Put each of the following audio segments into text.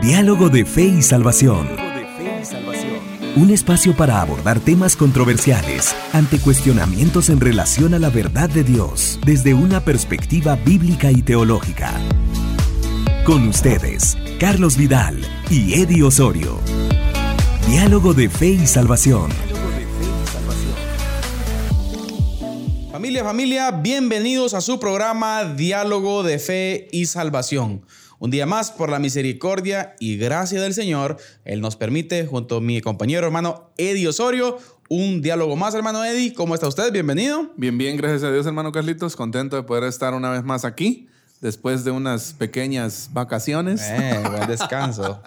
Diálogo de Fe y Salvación. Un espacio para abordar temas controversiales ante cuestionamientos en relación a la verdad de Dios desde una perspectiva bíblica y teológica. Con ustedes, Carlos Vidal y Eddie Osorio. Diálogo de Fe y Salvación. Familia, familia, bienvenidos a su programa Diálogo de Fe y Salvación. Un día más, por la misericordia y gracia del Señor, Él nos permite, junto a mi compañero hermano Eddie Osorio, un diálogo más, hermano Eddie. ¿Cómo está usted? Bienvenido. Bien, bien, gracias a Dios, hermano Carlitos. Contento de poder estar una vez más aquí, después de unas pequeñas vacaciones. Eh, buen descanso.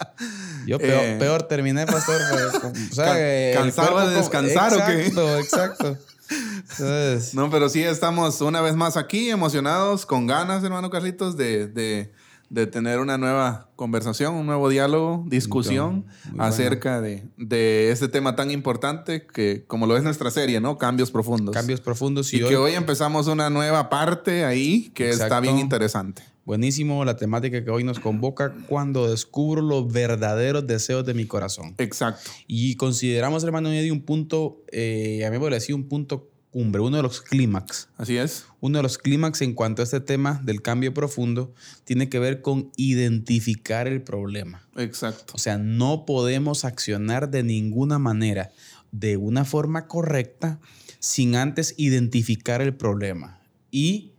Yo peor, Eh. peor terminé, pastor. pues, o sea, ¿cansado de descansar o qué? Exacto, exacto. Entonces, No, pero sí estamos una vez más aquí, emocionados, con ganas, hermano Carlitos, de, de- de tener una nueva conversación, un nuevo diálogo, discusión bueno. acerca de, de este tema tan importante que, como lo es nuestra serie, ¿no? Cambios profundos. cambios profundos Y y, que hoy, empezamos una nueva parte ahí que está bien interesante. buenísimo la temática que hoy nos convoca cuando descubro los verdaderos deseos de mi corazón. Exacto. Y consideramos, hermano Eddie, un punto, eh, a mí me parece un punto cumbre, uno de los clímax. Así es. Uno de los clímax en cuanto a este tema del cambio profundo tiene que ver con identificar el problema. Exacto. O sea, no podemos accionar de ninguna manera, de una forma correcta, sin antes identificar el problema. Y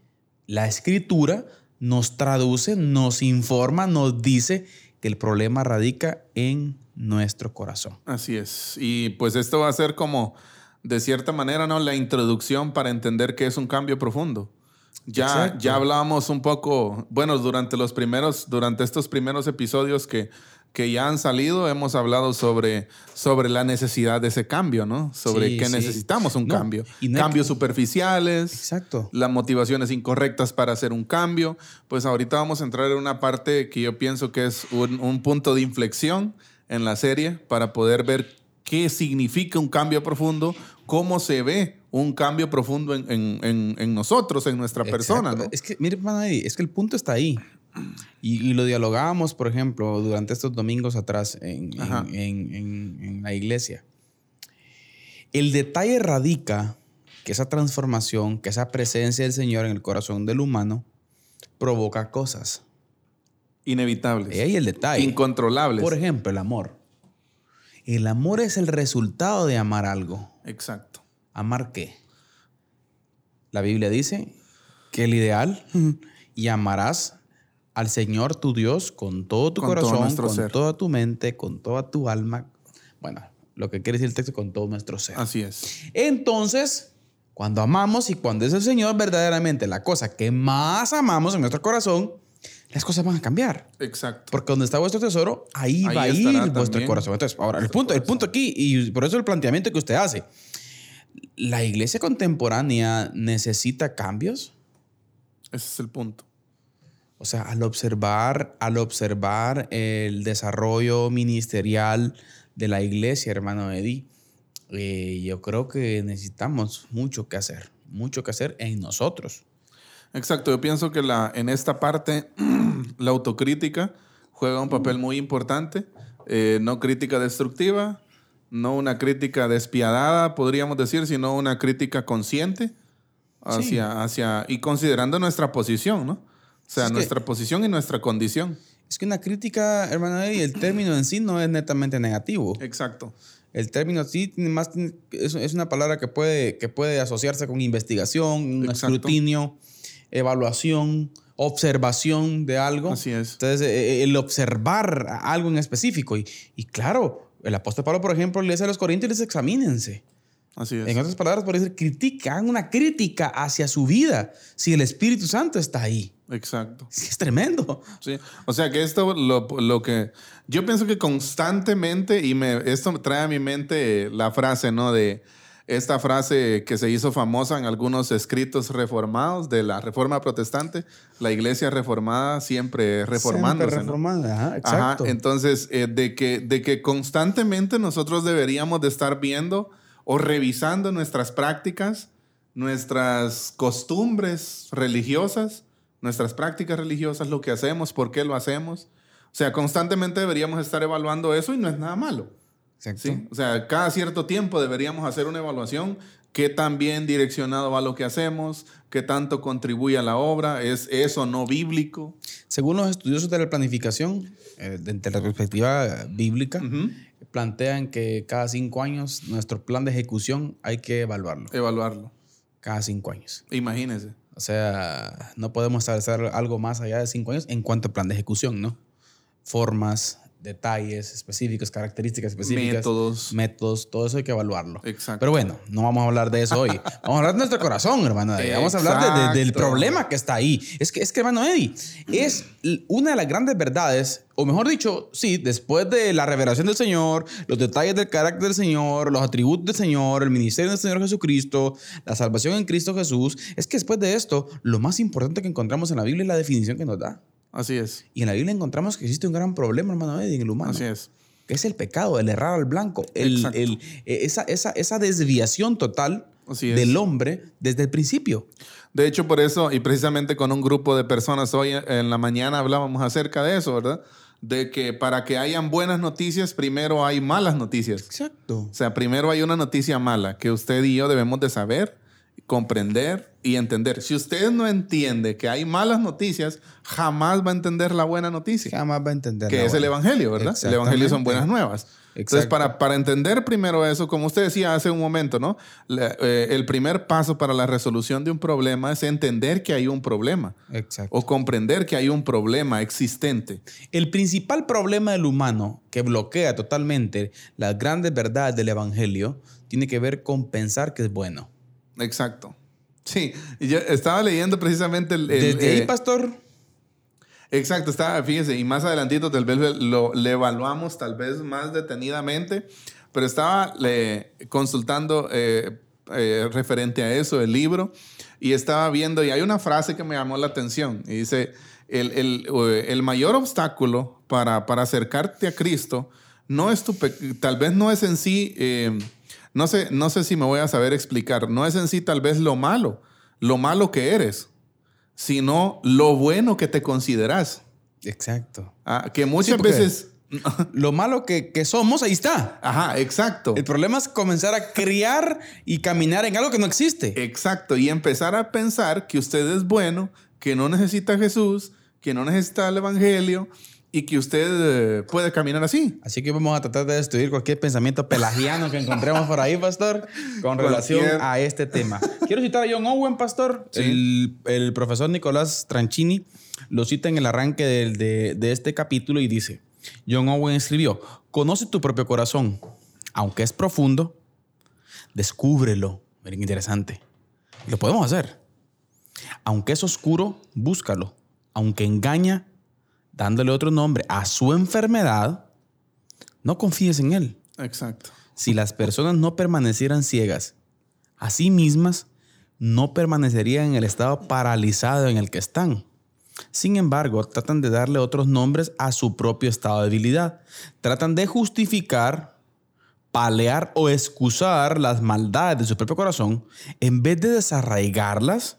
la escritura nos traduce, nos informa, nos dice que el problema radica en nuestro corazón. Así es. Y pues esto va a ser como, de cierta manera, ¿no? La introducción para entender qué es un cambio profundo. Ya, Exacto. ya hablábamos un poco, bueno, durante los primeros, durante estos primeros episodios que, que ya han salido, hemos hablado sobre, sobre la necesidad de ese cambio, ¿no? Sobre Sí, que sí. necesitamos un No, cambio. y no Cambios superficiales, Exacto. las motivaciones incorrectas para hacer un cambio. Pues ahorita vamos a entrar en una parte que yo pienso que es un, un punto de inflexión en la serie para poder ver qué significa un cambio profundo, cómo se ve un cambio profundo en, en- en- en nosotros, en nuestra persona. Exacto. ¿no? Es que, mire, es que el punto está ahí. Y, y lo dialogábamos, por ejemplo, durante estos domingos atrás en- en la iglesia. El detalle radica que esa transformación, que esa presencia del Señor en el corazón del humano provoca cosas. Inevitables. Y ahí el detalle. Incontrolables. Por ejemplo, el amor. El amor es el resultado de amar algo. Exacto. ¿Amar qué? La Biblia dice que el ideal y amarás al Señor tu Dios con todo tu Con todo corazón, nuestro con ser. toda tu mente, con toda tu alma. Bueno, lo que quiere decir el texto, con todo nuestro ser. Así es. Entonces, cuando amamos y cuando es el Señor verdaderamente la cosa que más amamos en nuestro corazón, las cosas van a cambiar. Exacto. Porque donde está vuestro tesoro, ahí, Ahí va a ir vuestro corazón. Entonces, ahora, el punto, el punto aquí, y por eso el planteamiento que usted hace, ¿la iglesia contemporánea necesita cambios? Ese es el punto. O sea, al observar, al observar el desarrollo ministerial de la iglesia, hermano Eddie, eh, yo creo que necesitamos mucho que hacer, mucho que hacer en nosotros. Exacto, yo pienso que la, en esta parte la autocrítica juega un papel muy importante, Eh, no crítica destructiva, no una crítica despiadada, podríamos decir, sino una crítica consciente hacia, hacia y considerando nuestra posición, ¿no? O sea, Es que- nuestra posición y nuestra condición. Es que una crítica, hermano Eddie, el término en sí no es netamente negativo. Exacto. El término sí más es, es una palabra que puede, que puede asociarse con investigación, un Exacto. escrutinio, evaluación, observación de algo. Así es. Entonces, eh, el observar algo en específico. Y, y claro, el apóstol Pablo, por ejemplo, le dice a los corintios, les examínense. Así es. En otras palabras, por decir, critica, hagan una crítica hacia su vida si el Espíritu Santo está ahí. Exacto. Sí, es tremendo. Sí. O sea que esto lo, lo que yo pienso que constantemente y me esto me trae a mi mente la frase, ¿no? De esta frase que se hizo famosa en algunos escritos reformados de la Reforma Protestante, la Iglesia reformada siempre reformándose. Siempre reformada, Ajá, exacto. entonces, eh, de, que, de que constantemente nosotros deberíamos de estar viendo o revisando nuestras prácticas, nuestras costumbres religiosas, nuestras prácticas religiosas, lo que hacemos, por qué lo hacemos. O sea, constantemente deberíamos estar evaluando eso y no es nada malo. Exacto. ¿sí? O sea, cada cierto tiempo deberíamos hacer una evaluación. ¿Qué tan bien direccionado va lo que hacemos? ¿Qué tanto contribuye a la obra? ¿Es eso no bíblico? Según los estudiosos de la planificación, eh, desde la perspectiva bíblica, plantean que cada cinco años nuestro plan de ejecución hay que evaluarlo. Evaluarlo. Cada cinco años. Imagínese. O sea, no podemos establecer algo más allá de cinco años en cuanto al plan de ejecución, ¿no? Formas, detalles específicos, características específicas, Métodos. métodos, todo eso hay que evaluarlo. Exacto. Pero bueno, no vamos a hablar de eso hoy. Vamos a hablar de nuestro corazón, hermano. Eddie. Vamos a hablar de- de- del problema que está ahí. Es que, es que, hermano Eddie, es una de las grandes verdades, o mejor dicho, sí, después de la revelación del Señor, los detalles del carácter del Señor, los atributos del Señor, el ministerio del Señor Jesucristo, la salvación en Cristo Jesús, es que después de esto, lo más importante que encontramos en la Biblia es la definición que nos da. Así es. Y en la Biblia encontramos que existe un gran problema, hermano Eddie, en el humano Así es. que es el pecado, el errar al blanco, el- eh, esa, esa, esa desviación total Así es. del hombre desde el principio. De hecho, por eso, y precisamente con un grupo de personas hoy en la mañana hablábamos acerca de eso, ¿verdad? De que para que hayan buenas noticias, primero hay malas noticias. Exacto. O sea, primero hay una noticia mala que usted y yo debemos de saber, comprender y entender. Si usted no entiende que hay malas noticias, jamás va a entender la buena noticia, Jamás va a entender. que la es el. Evangelio, ¿verdad? El Evangelio son buenas nuevas. Entonces, para, para entender primero eso, como usted decía hace un momento, ¿no? La- eh, el primer paso para la resolución de un problema es entender que hay un problema Exacto. o comprender que hay un problema existente. El principal problema del humano que bloquea totalmente las grandes verdades del Evangelio tiene que ver con pensar que es bueno. Exacto. Sí, yo estaba leyendo precisamente el... el, Desde ahí, eh, pastor, Exacto, está, fíjese, y más adelantito tal vez lo, le evaluamos tal vez más detenidamente, pero estaba le- consultando eh, eh, referente a eso, el libro, y estaba viendo, y hay una frase que me llamó la atención, y dice, el, el, el mayor obstáculo para, para acercarte a Cristo no es tu, tal vez no es en sí, eh, no, sé, no sé si me voy a saber explicar, no es en sí tal vez lo malo, lo malo que eres sino lo bueno que te consideras. exacto. Ah, que muchas veces... Lo malo que, que somos, ahí está. Ajá, exacto. El problema es comenzar a criar y caminar en algo que no existe. Exacto. Y empezar a pensar que usted es bueno, que no necesita a Jesús, que no necesita el Evangelio y que usted eh, puede caminar así. Así que vamos a tratar de destruir cualquier pensamiento pelagiano que encontremos por ahí, pastor, con relación Cualquier- a este tema. Quiero citar a John Owen, pastor. Sí. El, el profesor Nicolás Tranchini lo cita en el arranque del- de, de este capítulo y dice, John Owen escribió, conoce tu propio corazón, aunque es profundo, descúbrelo. Miren, interesante. Lo podemos hacer. Aunque es oscuro, búscalo. Aunque engaña, dándole otro nombre a su enfermedad, no confíes en él. Exacto. Si las personas no permanecieran ciegas a sí mismas, no permanecerían en el estado paralizado en el que están. Sin embargo, tratan de darle otros nombres a su propio estado de debilidad. Tratan de justificar, palear o excusar las maldades de su propio corazón en vez de desarraigarlas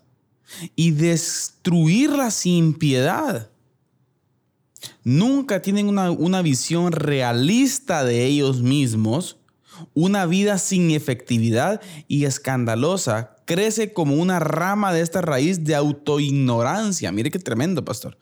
y destruirlas sin piedad. Nunca tienen una, una visión realista de ellos mismos. Una vida sin efectividad y escandalosa crece como una rama de esta raíz de autoignorancia. Mire qué tremendo, pastor.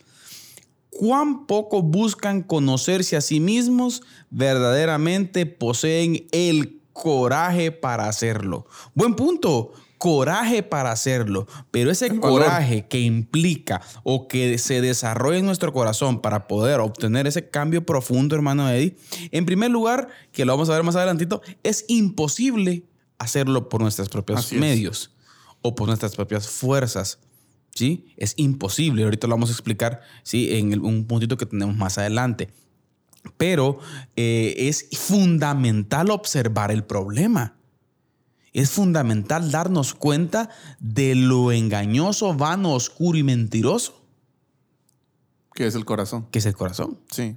Cuán poco buscan conocerse a sí mismos, verdaderamente poseen el coraje para hacerlo. Buen punto coraje para hacerlo, pero ese El valor. coraje que implica o que se desarrolla en nuestro corazón para poder obtener ese cambio profundo, hermano Eddie, en primer lugar, que lo vamos a ver más adelantito, es imposible hacerlo por nuestros propios Así es. medios o por nuestras propias fuerzas. ¿Sí? Es imposible. Ahorita lo vamos a explicar ¿sí? en el- un puntito que tenemos más adelante. Pero eh, es fundamental observar el problema. Es fundamental darnos cuenta de lo engañoso, vano, oscuro y mentiroso Que es el corazón. que es el corazón. Sí.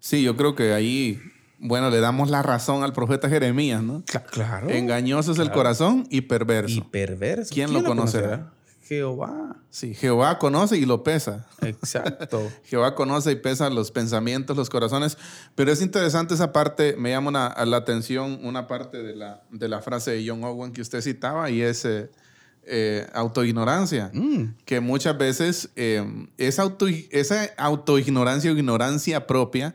Sí, yo creo que ahí, bueno, le damos la razón al profeta Jeremías, ¿no? Claro. Engañoso es el corazón y perverso. y perverso. ¿Quién lo conocerá? Jehová. Sí, Jehová conoce y lo pesa. Exacto. Jehová conoce y pesa los pensamientos, los corazones. Pero es interesante esa parte, me llama una- la atención una parte de la, de la frase de John Owen que usted citaba y es eh, eh, autoignorancia. Mm, Que muchas veces eh, esa, auto, esa autoignorancia o ignorancia propia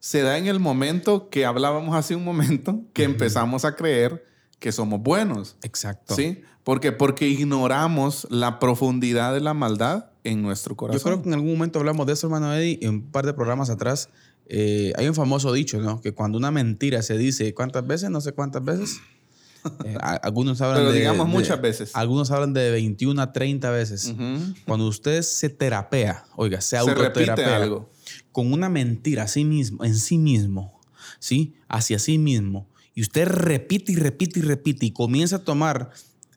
se da en el momento que hablábamos hace un momento, que empezamos a creer que somos buenos. exacto. ¿Sí? ¿Por qué? Porque ignoramos la profundidad de la maldad en nuestro corazón. Yo creo que en algún momento hablamos de eso, hermano Eddie, en un par de programas atrás. Eh, hay un famoso dicho, ¿no? Que cuando una mentira se dice cuántas veces, no sé cuántas veces. eh, algunos hablan Pero de. digamos de- muchas veces. Algunos hablan de 21 a 30 veces. Ujú. Cuando usted se terapea, oiga, se Se autoterapea algo. con una mentira a sí mismo, en sí mismo, ¿sí? Hacia sí mismo. Y usted repite y repite y repite y comienza a tomar,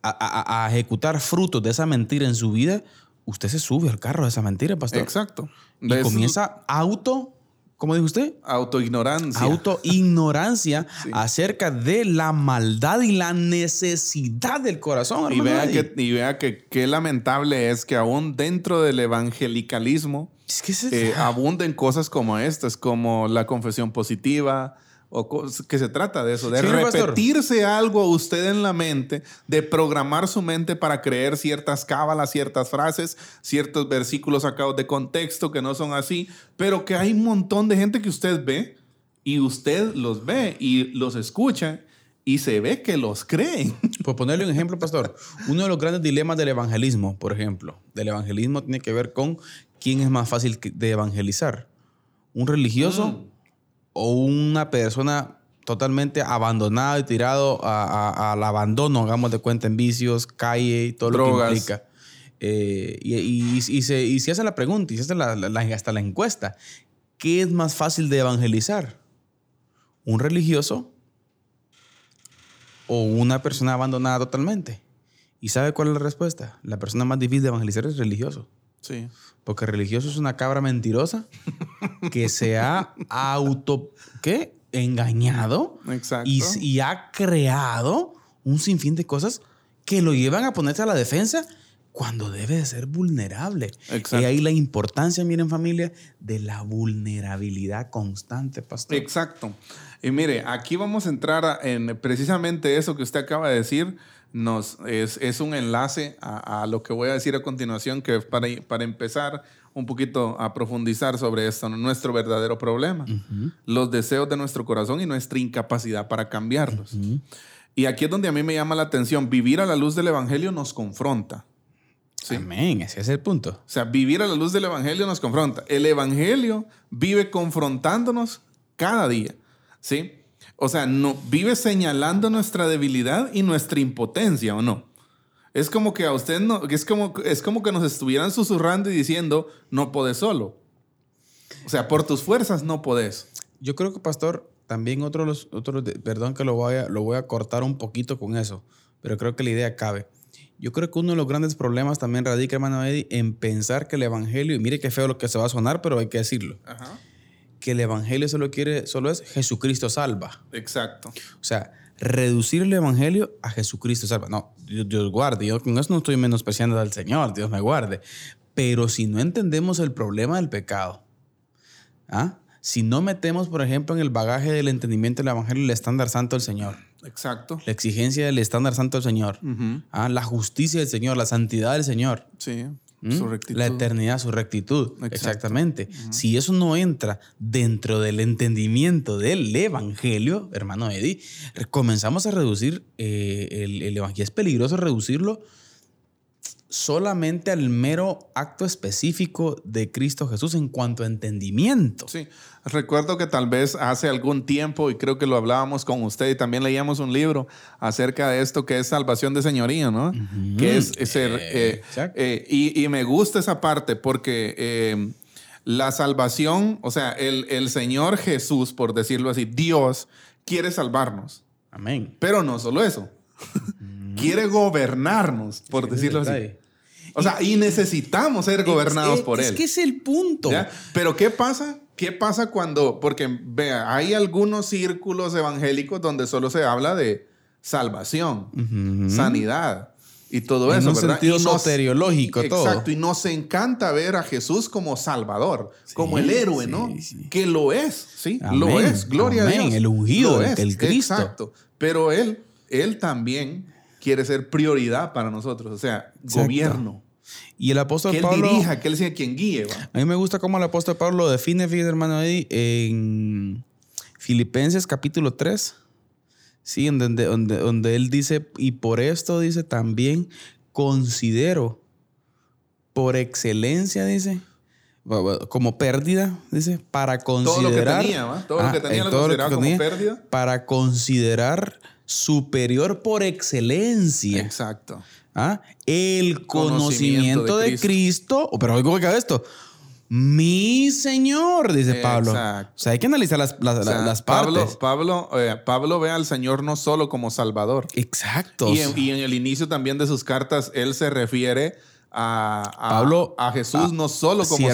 a, a- a ejecutar frutos de esa mentira en su vida, usted se sube al carro de esa mentira, pastor. Exacto. Y Es comienza auto, ¿cómo dijo usted? autoignorancia. Autoignorancia Sí. acerca de la maldad y la necesidad del corazón. y vea, que, y vea que qué lamentable es que aún dentro del evangelicalismo Es que eh, abunden cosas como estas, como la confesión positiva, o que se trata de eso, de Sí, pastor. repetirse algo a usted en la mente, de programar su mente para creer ciertas cábalas, ciertas frases, ciertos versículos sacados de contexto que no son así, pero que hay un montón de gente que usted ve y usted los ve y los escucha y se ve que los creen. Por ponerle un ejemplo, pastor, uno de los grandes dilemas del evangelismo, por ejemplo, del evangelismo tiene que ver con quién es más fácil de evangelizar, un religioso Mm. O una persona totalmente abandonada y tirado a- a- al abandono, hagamos de cuenta en vicios, calle y todo lo Drogas. que implica. Eh, y, y- y se, y se hace la pregunta, y se hace la- la- la- hasta la encuesta, ¿qué es más fácil de evangelizar? ¿Un religioso o una persona abandonada totalmente? ¿Y sabe cuál es la respuesta? La persona más difícil de evangelizar es religioso. Sí. Porque religioso es una cabra mentirosa que se ha auto... ¿Qué? Engañado Exacto. y, y ha creado un sinfín de cosas que lo llevan a ponerse a la defensa cuando debe de ser vulnerable. Exacto. Y ahí la importancia, miren familia, de la vulnerabilidad constante, pastor. Exacto. Y mire, aquí vamos a entrar en precisamente eso que usted acaba de decir. Nos, es, es un enlace a, a lo que voy a decir a continuación, que para, para empezar un poquito a profundizar sobre esto, nuestro verdadero problema, los deseos de nuestro corazón y nuestra incapacidad para cambiarlos. Y aquí es donde a mí me llama la atención, vivir a la luz del Evangelio nos confronta. Sí. Amén, ese es el punto. O sea, vivir a la luz del Evangelio nos confronta. El Evangelio vive confrontándonos cada día, ¿sí? O sea, no, vive señalando nuestra debilidad y nuestra impotencia, ¿o no? Es como que a usted no, es como, es como que nos estuvieran susurrando y diciendo, no podés solo. O sea, por tus fuerzas no podés. Yo creo que, pastor, también otro, de los, otro de- perdón que lo voy, a, lo voy a cortar un poquito con eso, pero creo que la idea cabe. Yo creo que uno de los grandes problemas también radica, hermano Eddie, en pensar que el evangelio, y mire qué feo lo que se va a sonar, pero hay que decirlo, Ajá. Que el evangelio solo quiere, solo es Jesucristo salva. Exacto. O sea, reducir el evangelio a Jesucristo salva. No, Dios, Dios guarde. Yo con eso no estoy menospreciando al Señor, Dios me guarde. Pero si no entendemos el problema del pecado, ¿ah? si no metemos, por ejemplo, en el bagaje del entendimiento del evangelio el estándar santo del Señor, Exacto. la exigencia del estándar santo del Señor. ¿ah? la justicia del Señor, la santidad del Señor, Sí. ¿Mm? Su rectitud. La eternidad, su rectitud. Exacto. Exactamente. Si eso no entra dentro del entendimiento del evangelio, hermano Eddie, comenzamos a reducir eh, el, el evangelio. Es peligroso reducirlo solamente al mero acto específico de Cristo Jesús en cuanto a entendimiento. Sí, recuerdo que tal vez hace algún tiempo, y creo que lo hablábamos con usted, y también leíamos un libro acerca de esto que es salvación de señoría, ¿no? Que es, es ser, Eh, eh, eh, y, y me gusta esa parte porque la salvación, o sea, el, el Señor Jesús, por decirlo así, Dios, quiere salvarnos. Amén. Pero no solo eso, quiere gobernarnos, por decirlo así. O sea, y necesitamos ser gobernados Es- por es Él. que es el punto. ¿Ya? Pero ¿qué pasa? ¿Qué pasa cuando, porque vea, hay algunos círculos evangélicos donde solo se habla de salvación, Ujú. sanidad, y todo En eso, un ¿verdad? sentido Y nos- soteriológico, todo. Exacto, y nos encanta ver a Jesús como Salvador, como el héroe, sí, ¿no? sí. Que lo es, ¿sí? Amén, Lo es, gloria amén, a Dios. el ungido, es, el Cristo. Exacto, pero Él, Él también quiere ser prioridad para nosotros, o sea, Exacto. gobierno. Y el apóstol Que Él Pablo. dirija, que Él sea quien guíe, ¿va? A mí me gusta cómo el apóstol Pablo lo define, fíjate, hermano, ahí en Filipenses capítulo 3. Sí, donde, donde, donde él dice, y por esto dice también, considero por excelencia, dice, como pérdida, dice, para Todo lo que considerar. tenía, ¿va? Todo lo Ah, que tenía en lo todo consideraba que como tenía, pérdida. Para considerar superior por excelencia. Exacto. ¿Ah? El Conocimiento conocimiento, de de, Cristo. Oh, Pero oigo que esto. Mi Señor, dice Pablo. Exacto. O sea, hay que analizar las, las- O sea, las Pablo, partes. Pablo, eh, Pablo ve al Señor no solo como Salvador. Exacto. Y en, y en el inicio también de sus cartas, él se refiere a, a- Pablo, a Jesús a- no solo como,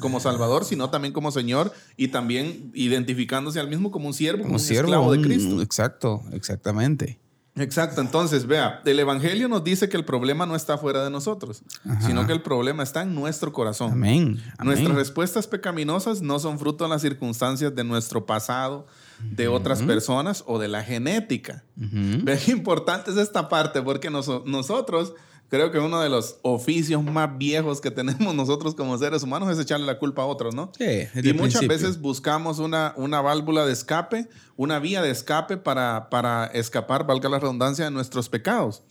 como Salvador, sino también como Señor y también identificándose al mismo como un siervo, como, como un siervo. esclavo de Cristo. Exacto, exactamente. Exacto, entonces vea, el Evangelio nos dice que el problema no está fuera de nosotros, sino que el problema está en nuestro corazón. Amén. amén. Nuestras respuestas pecaminosas no son fruto de las circunstancias de nuestro pasado, de otras personas o de la genética. Ve qué importante es esta parte, porque noso- nosotros, creo que uno de los oficios más viejos que tenemos nosotros como seres humanos es echarle la culpa a otros, ¿no? Sí, Y muchas principio. veces buscamos una, una válvula de escape, una vía de escape para, para escapar, valga la redundancia, de nuestros pecados.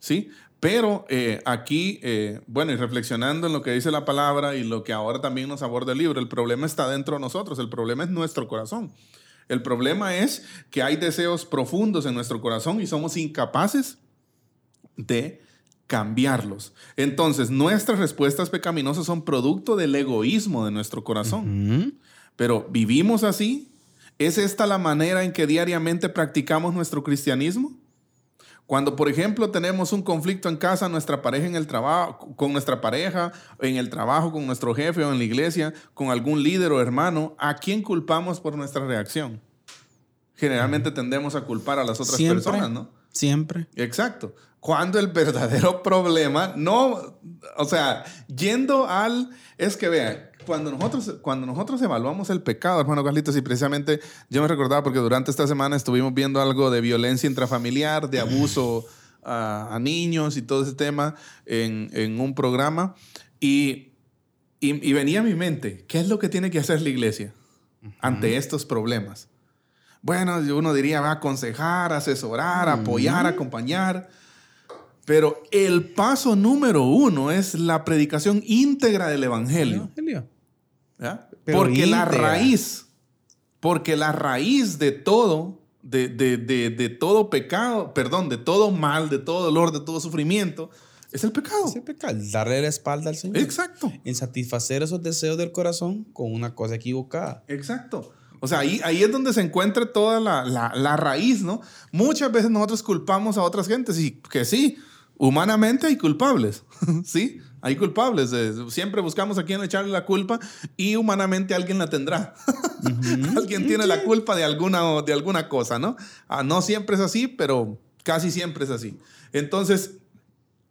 ¿Sí? Pero eh, aquí, eh, bueno, y reflexionando en lo que dice la palabra y lo que ahora también nos aborda el libro, el problema está dentro de nosotros, el problema es nuestro corazón. El problema es que hay deseos profundos en nuestro corazón y somos incapaces de cambiarlos. Entonces, nuestras respuestas pecaminosas son producto del egoísmo de nuestro corazón. Pero ¿vivimos así? ¿Es esta la manera en que diariamente practicamos nuestro cristianismo? Cuando, por ejemplo, tenemos un conflicto en casa, nuestra pareja en el trabajo, con nuestra pareja, en el trabajo, con nuestro jefe o en la iglesia, con algún líder o hermano, ¿a quién culpamos por nuestra reacción? Generalmente tendemos a culpar a las otras Siempre. personas, ¿no? Siempre. Exacto. Cuando el verdadero problema no, o sea, yendo al, es que vean, cuando nosotros, cuando nosotros evaluamos el pecado, hermano Carlitos, y precisamente yo me recordaba porque durante esta semana estuvimos viendo algo de violencia intrafamiliar, de abuso a, a niños y todo ese tema en, en un programa, y, y, y venía a mi mente, ¿qué es lo que tiene que hacer la iglesia ante estos problemas? Bueno, uno diría, va a aconsejar, asesorar, apoyar, acompañar. Pero el paso número uno es la predicación íntegra del Evangelio. Evangelio. ¿ya? Pero Porque la raíz, porque la raíz de todo, de, de- de- de todo pecado, perdón, de todo mal, de todo dolor, de todo sufrimiento, es el pecado. Ese pecado, darle la espalda al Señor. Exacto. En satisfacer esos deseos del corazón con una cosa equivocada. Exacto. O sea, ahí, ahí es donde se encuentra toda la, la- la raíz, ¿no? Muchas veces nosotros culpamos a otras gentes y que sí, humanamente hay culpables, ¿sí? Hay culpables. eh, Siempre buscamos a quién echarle la culpa y humanamente alguien la tendrá. alguien tiene la culpa de alguna, de alguna cosa, ¿no? Ah, no siempre es así, pero casi siempre es así. Entonces,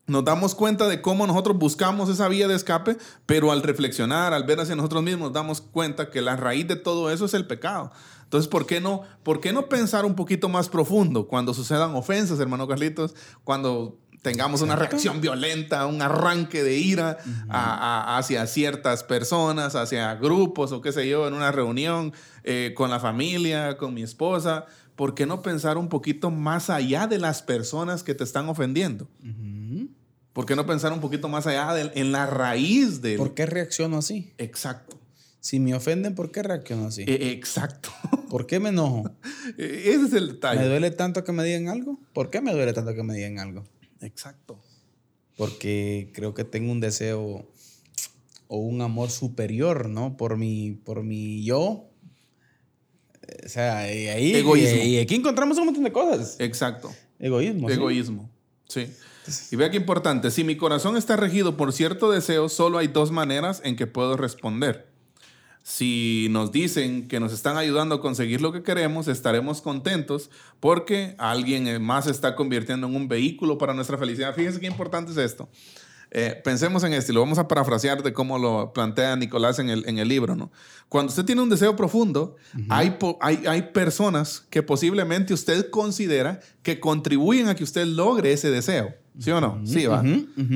nos damos cuenta de cómo nosotros buscamos esa vía de escape, pero al reflexionar, al ver hacia nosotros mismos, nos damos cuenta que la raíz de todo eso es el pecado. Entonces, ¿por qué no, por qué no pensar un poquito más profundo cuando sucedan ofensas, hermano Carlitos? Cuando tengamos una reacción violenta, un arranque de ira a- a- hacia ciertas personas, hacia grupos o qué sé yo, en una reunión eh, con la familia, con mi esposa. ¿Por qué no pensar un poquito más allá de las personas que te están ofendiendo? ¿Por qué no pensar un poquito más allá de- en la raíz del... ¿Por qué reacciono así? Exacto. Si me ofenden, ¿por qué reacciono así? Eh, exacto. ¿Por qué me enojo? Eh, Ese es el ¿Me detalle. duele tanto que me digan algo? ¿Por qué me duele tanto que me digan algo? Exacto. Porque creo que tengo un deseo o un amor superior, ¿no? Por mi, por mi yo. O sea, y ahí, Egoísmo. Y, aquí encontramos un montón de cosas. Exacto. Egoísmo. ¿sí? Egoísmo. Sí. Y vea qué importante. Si mi corazón está regido por cierto deseo, solo hay dos maneras en que puedo responder. Si nos dicen que nos están ayudando a conseguir lo que queremos, estaremos contentos porque alguien más se está convirtiendo en un vehículo para nuestra felicidad. Fíjense qué importante es esto. Eh, pensemos en esto y lo vamos a parafrasear de cómo lo plantea Nicolás en el, en el libro. ¿no? Cuando usted tiene un deseo profundo, hay, hay, hay, personas que posiblemente usted considera que contribuyen a que usted logre ese deseo. ¿Sí o no? Sí, va.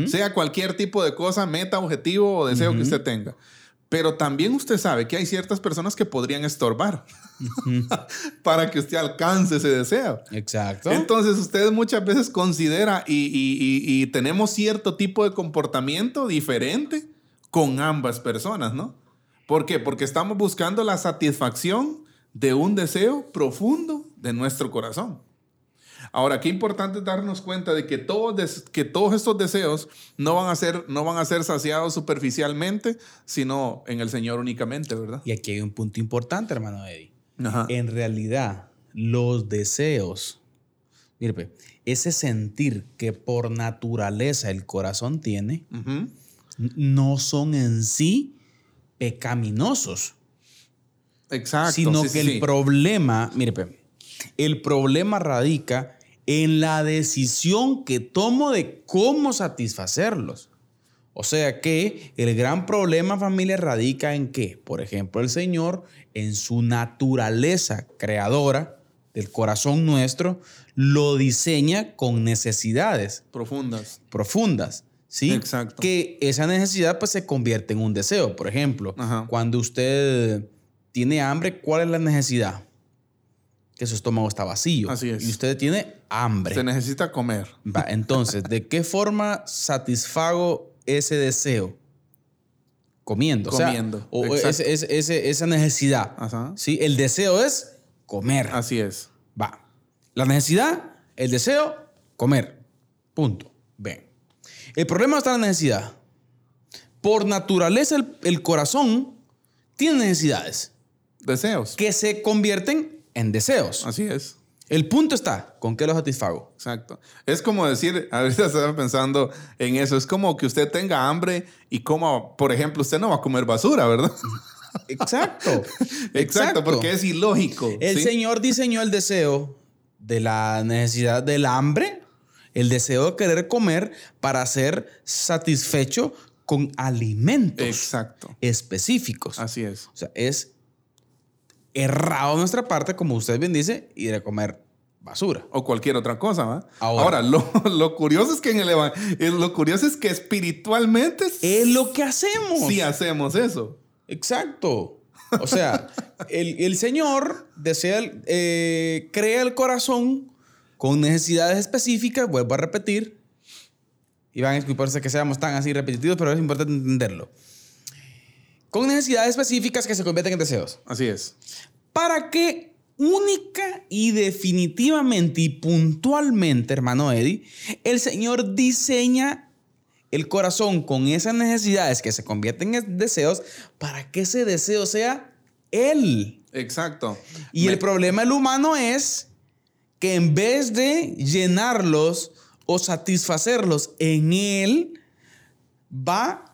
Sea cualquier tipo de cosa, meta, objetivo o deseo que usted tenga. Pero también usted sabe que hay ciertas personas que podrían estorbar para que usted alcance ese deseo. Exacto. Entonces usted muchas veces considera y, tenemos cierto tipo de comportamiento diferente con ambas personas, ¿no? ¿Por qué? Porque estamos buscando la satisfacción de un deseo profundo de nuestro corazón. Ahora, qué importante darnos cuenta de que, todos, que todos estos deseos no van, a ser, no van a ser saciados superficialmente, sino en el Señor únicamente, ¿verdad? Y aquí hay un punto importante, hermano Eddie. En realidad, los deseos, mire, ese sentir que por naturaleza el corazón tiene, no son en sí pecaminosos. Exacto. Sino que el problema, mire, el problema radica en la decisión que tomo de cómo satisfacerlos. O sea que el gran problema familia radica en que, por ejemplo, el Señor en su naturaleza creadora del corazón nuestro lo diseña con necesidades profundas. Profundas. ¿sí? Exacto. Que esa necesidad pues se convierte en un deseo. Por ejemplo, cuando usted tiene hambre, ¿cuál es la necesidad? Que su estómago está vacío. Así es. Y usted tiene hambre. Se necesita comer. Va, entonces, ¿de qué forma satisfago ese deseo? Comiendo. Comiendo. O, sea, o esa necesidad. Ajá. ¿sí? El deseo es comer. Así es. Va. La necesidad, el deseo, comer. Punto. Ven. El problema está en la necesidad. Por naturaleza, el, el corazón tiene necesidades. Deseos. Que se convierten en deseos. Así es. El punto está, ¿con qué lo satisfago? Exacto. Es como decir, ahorita estaba pensando en eso, es como que usted tenga hambre y como, por ejemplo, usted no va a comer basura, ¿verdad? Exacto. Exacto, porque es ilógico. El Señor diseñó el deseo de la necesidad del hambre, el deseo de querer comer para ser satisfecho con alimentos Exacto. específicos. Así es. O sea, es errado nuestra parte, como usted bien dice, ir a comer basura. O cualquier otra cosa, ¿va? Ahora, lo, curioso es que en el eh, lo curioso es que espiritualmente es lo que hacemos. Sí hacemos eso. Exacto. O sea, el, Señor desea, eh, crea el corazón con necesidades específicas, vuelvo a repetir, y van a disculparse que seamos tan así repetitivos, pero es importante entenderlo con necesidades específicas que se convierten en deseos. Así es. Para que única y definitivamente y puntualmente, hermano Eddie, el Señor diseña el corazón con esas necesidades que se convierten en deseos para que ese deseo sea Él. Exacto. Y el problema del humano es que en vez de llenarlos o satisfacerlos en Él, va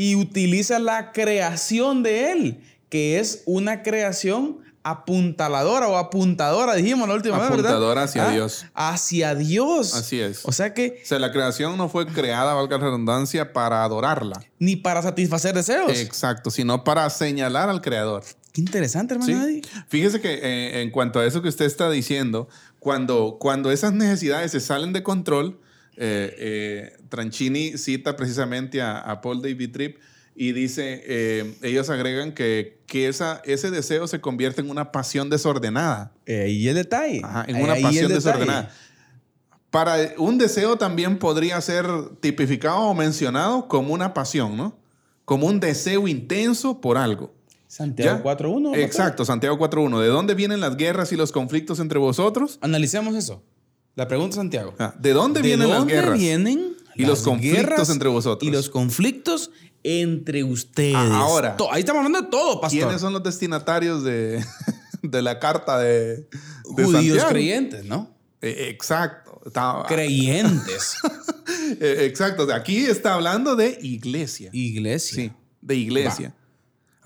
y utiliza la creación de Él, que es una creación apuntaladora o apuntadora, dijimos la última vez, ¿verdad? Apuntadora hacia ah, Dios. Hacia Dios. Así es. O sea que... O sea, la creación no fue creada, valga la redundancia, para adorarla. Ni para satisfacer deseos. Exacto, sino para señalar al Creador. Qué interesante, hermano. Fíjese que eh, en cuanto a eso que usted está diciendo, cuando, cuando esas necesidades se salen de control, eh, eh, Tranchini cita precisamente a, Paul David Tripp y dice, eh, ellos agregan que, que esa, ese deseo se convierte en una pasión desordenada. y el detalle. en una pasión desordenada. Para un deseo también podría ser tipificado o mencionado como una pasión, ¿no? Como un deseo intenso por algo. Santiago 4.1. Exacto, Santiago 4.1. ¿De dónde vienen las guerras y los conflictos entre vosotros? Analicemos eso. La pregunta, Santiago. Ah, ¿De dónde vienen las guerras? vienen y los conflictos entre vosotros? Y los conflictos entre ustedes. Ah, ahora. ahí estamos hablando de todo, pastor. ¿Quiénes son los destinatarios de, de la carta de, de Judíos creyentes, ¿no? Eh, exacto. Creyentes. Eh, exacto. Aquí está hablando de iglesia. Iglesia. Sí, de iglesia.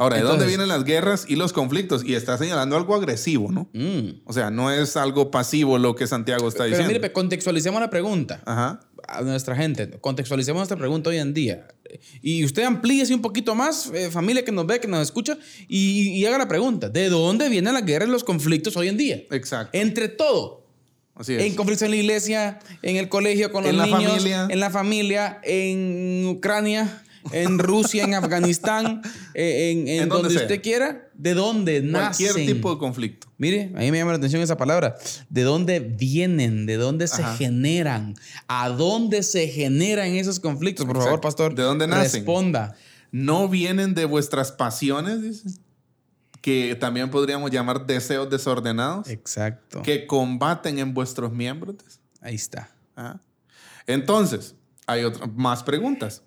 Ahora, ¿de dónde vienen las guerras y los conflictos? Y está señalando algo agresivo, ¿no? Mm. O sea, no es algo pasivo lo que Santiago está Pero diciendo. mire, pe- contextualicemos la pregunta. Ajá. a nuestra gente. Contextualicemos nuestra pregunta hoy en día. Y usted amplíese un poquito más, eh, familia que nos ve, que nos escucha, y, y haga la pregunta. ¿De dónde vienen las guerras y los conflictos hoy en día? Exacto. Entre todo. Así es. En conflictos en la iglesia, en el colegio con los En la niños, familia. en la familia, en Ucrania, en Rusia, en Afganistán, eh, en, en En donde usted quiera. ¿De dónde Cualquier nacen? tipo de conflicto. Mire, a mí me llama la atención esa palabra. ¿De dónde vienen? ¿De dónde se generan? ¿A dónde se generan esos conflictos? Por favor, pastor. ¿De dónde nacen? Responda. No vienen de vuestras pasiones, dice. Que también podríamos llamar deseos desordenados. Exacto. Que combaten en vuestros miembros. Ahí está. Ajá. Entonces, hay otra- más preguntas.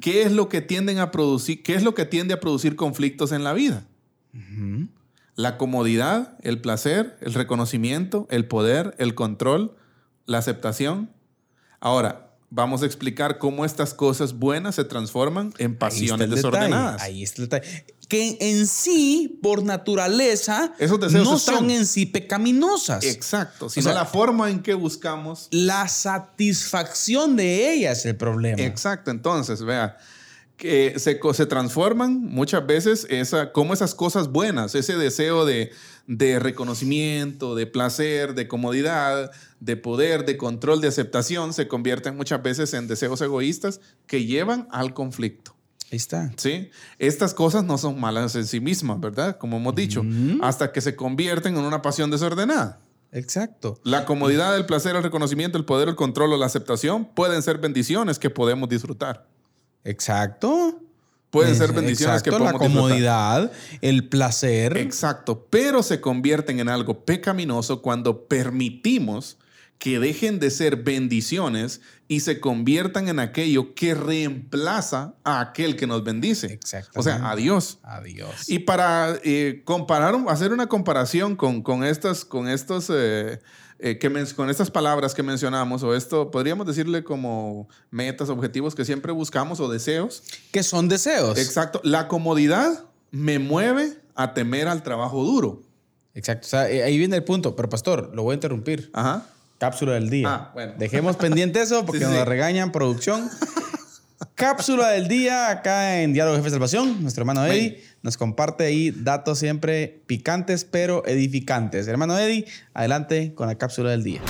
¿Qué es lo que tienden a producir? ¿Qué es lo que tiende a producir conflictos en la vida? La comodidad, el placer, el reconocimiento, el poder, el control, la aceptación. Ahora, vamos a explicar cómo estas cosas buenas se transforman en pasiones desordenadas. Ahí está el detalle. Que en sí, por naturaleza, Esos deseos no están. son en sí pecaminosas. Exacto, sino sea, la forma en que buscamos. La satisfacción de ellas es el problema. Exacto, entonces, vea, que se, transforman muchas veces esa, como esas cosas buenas, ese deseo de, de reconocimiento, de placer, de comodidad, de poder, de control, de aceptación, se convierten muchas veces en deseos egoístas que llevan al conflicto. Ahí está. ¿Sí? Estas cosas no son malas en sí mismas, ¿verdad? Como hemos dicho, hasta que se convierten en una pasión desordenada. Exacto. La comodidad, el placer, el reconocimiento, el poder, el control o la aceptación pueden ser bendiciones que podemos disfrutar. Exacto. Pueden ser Es- bendiciones que exacto, podemos la disfrutar. comodidad, el placer. Exacto, pero se convierten en algo pecaminoso cuando permitimos que dejen de ser bendiciones y se conviertan en aquello que reemplaza a aquel que nos bendice. O sea, a Dios. Adiós. Y para eh, comparar, hacer una comparación con, con estas, con estos, eh, eh, que con estas palabras que mencionamos, o esto, podríamos decirle como metas, objetivos que siempre buscamos o deseos. que son deseos. Exacto. La comodidad me mueve a temer al trabajo duro. Exacto. O sea, eh, ahí viene el punto. Pero, pastor, lo voy a interrumpir. Ajá. Cápsula del día. Ah, bueno. Dejemos pendiente eso porque Sí, nos sí. regañan producción. Cápsula del día acá en Diálogo Jefe de Salvación. Nuestro hermano Eddie nos comparte ahí datos siempre picantes pero edificantes. Hermano Eddie, adelante con la cápsula del día.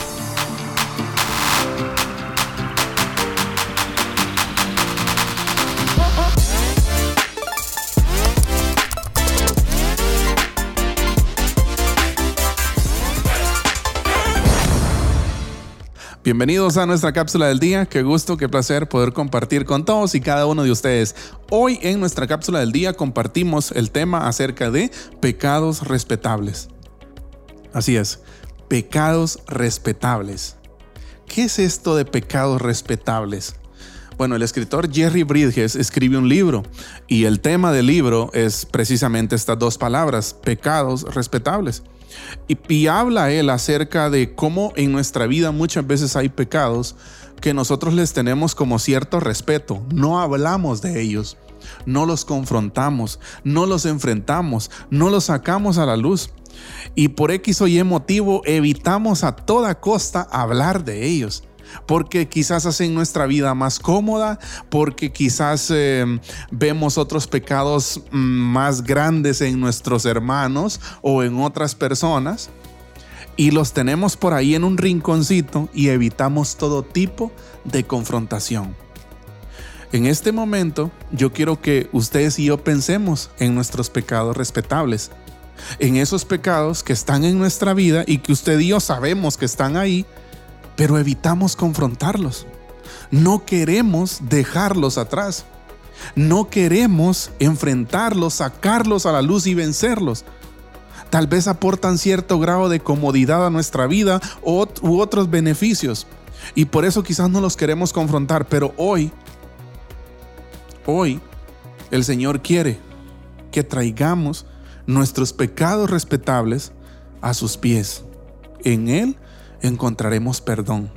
Bienvenidos a nuestra cápsula del día. Qué gusto, qué placer poder compartir con todos y cada uno de ustedes. Hoy en nuestra cápsula del día compartimos el tema acerca de pecados respetables. Así es, pecados respetables. ¿Qué es esto de pecados respetables? Bueno, el escritor Jerry Bridges escribe un libro y el tema del libro es precisamente estas dos palabras, pecados respetables. Y, y habla él acerca de cómo en nuestra vida muchas veces hay pecados que nosotros les tenemos como cierto respeto, no hablamos de ellos, no los confrontamos, no los enfrentamos, no los sacamos a la luz. Y por X o Y motivo evitamos a toda costa hablar de ellos. Porque quizás hacen nuestra vida más cómoda, porque quizás eh, vemos otros pecados mm, más grandes en nuestros hermanos o en otras personas y los tenemos por ahí en un rinconcito y evitamos todo tipo de confrontación. En este momento yo quiero que ustedes y yo pensemos en nuestros pecados respetables, en esos pecados que están en nuestra vida y que usted y yo sabemos que están ahí, pero evitamos confrontarlos. No queremos dejarlos atrás. No queremos enfrentarlos, sacarlos a la luz y vencerlos. Tal vez aportan cierto grado de comodidad a nuestra vida u otros beneficios. Y por eso quizás no los queremos confrontar, pero hoy, hoy, el Señor quiere que traigamos nuestros pecados respetables a sus pies. En Él encontraremos perdón.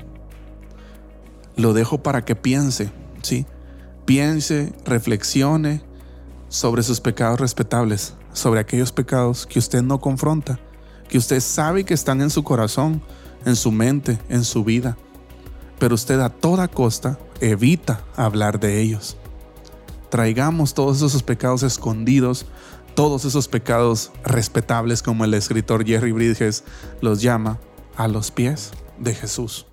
Lo dejo para que piense, ¿sí? Piense, reflexione, sobre sus pecados respetables, sobre aquellos pecados que usted no confronta, que usted sabe que están en su corazón, en su mente, en su vida, pero usted a toda costa evita hablar de ellos. Traigamos todos esos pecados escondidos, todos esos pecados respetables como el escritor Jerry Bridges los llama, a los pies de Jesús.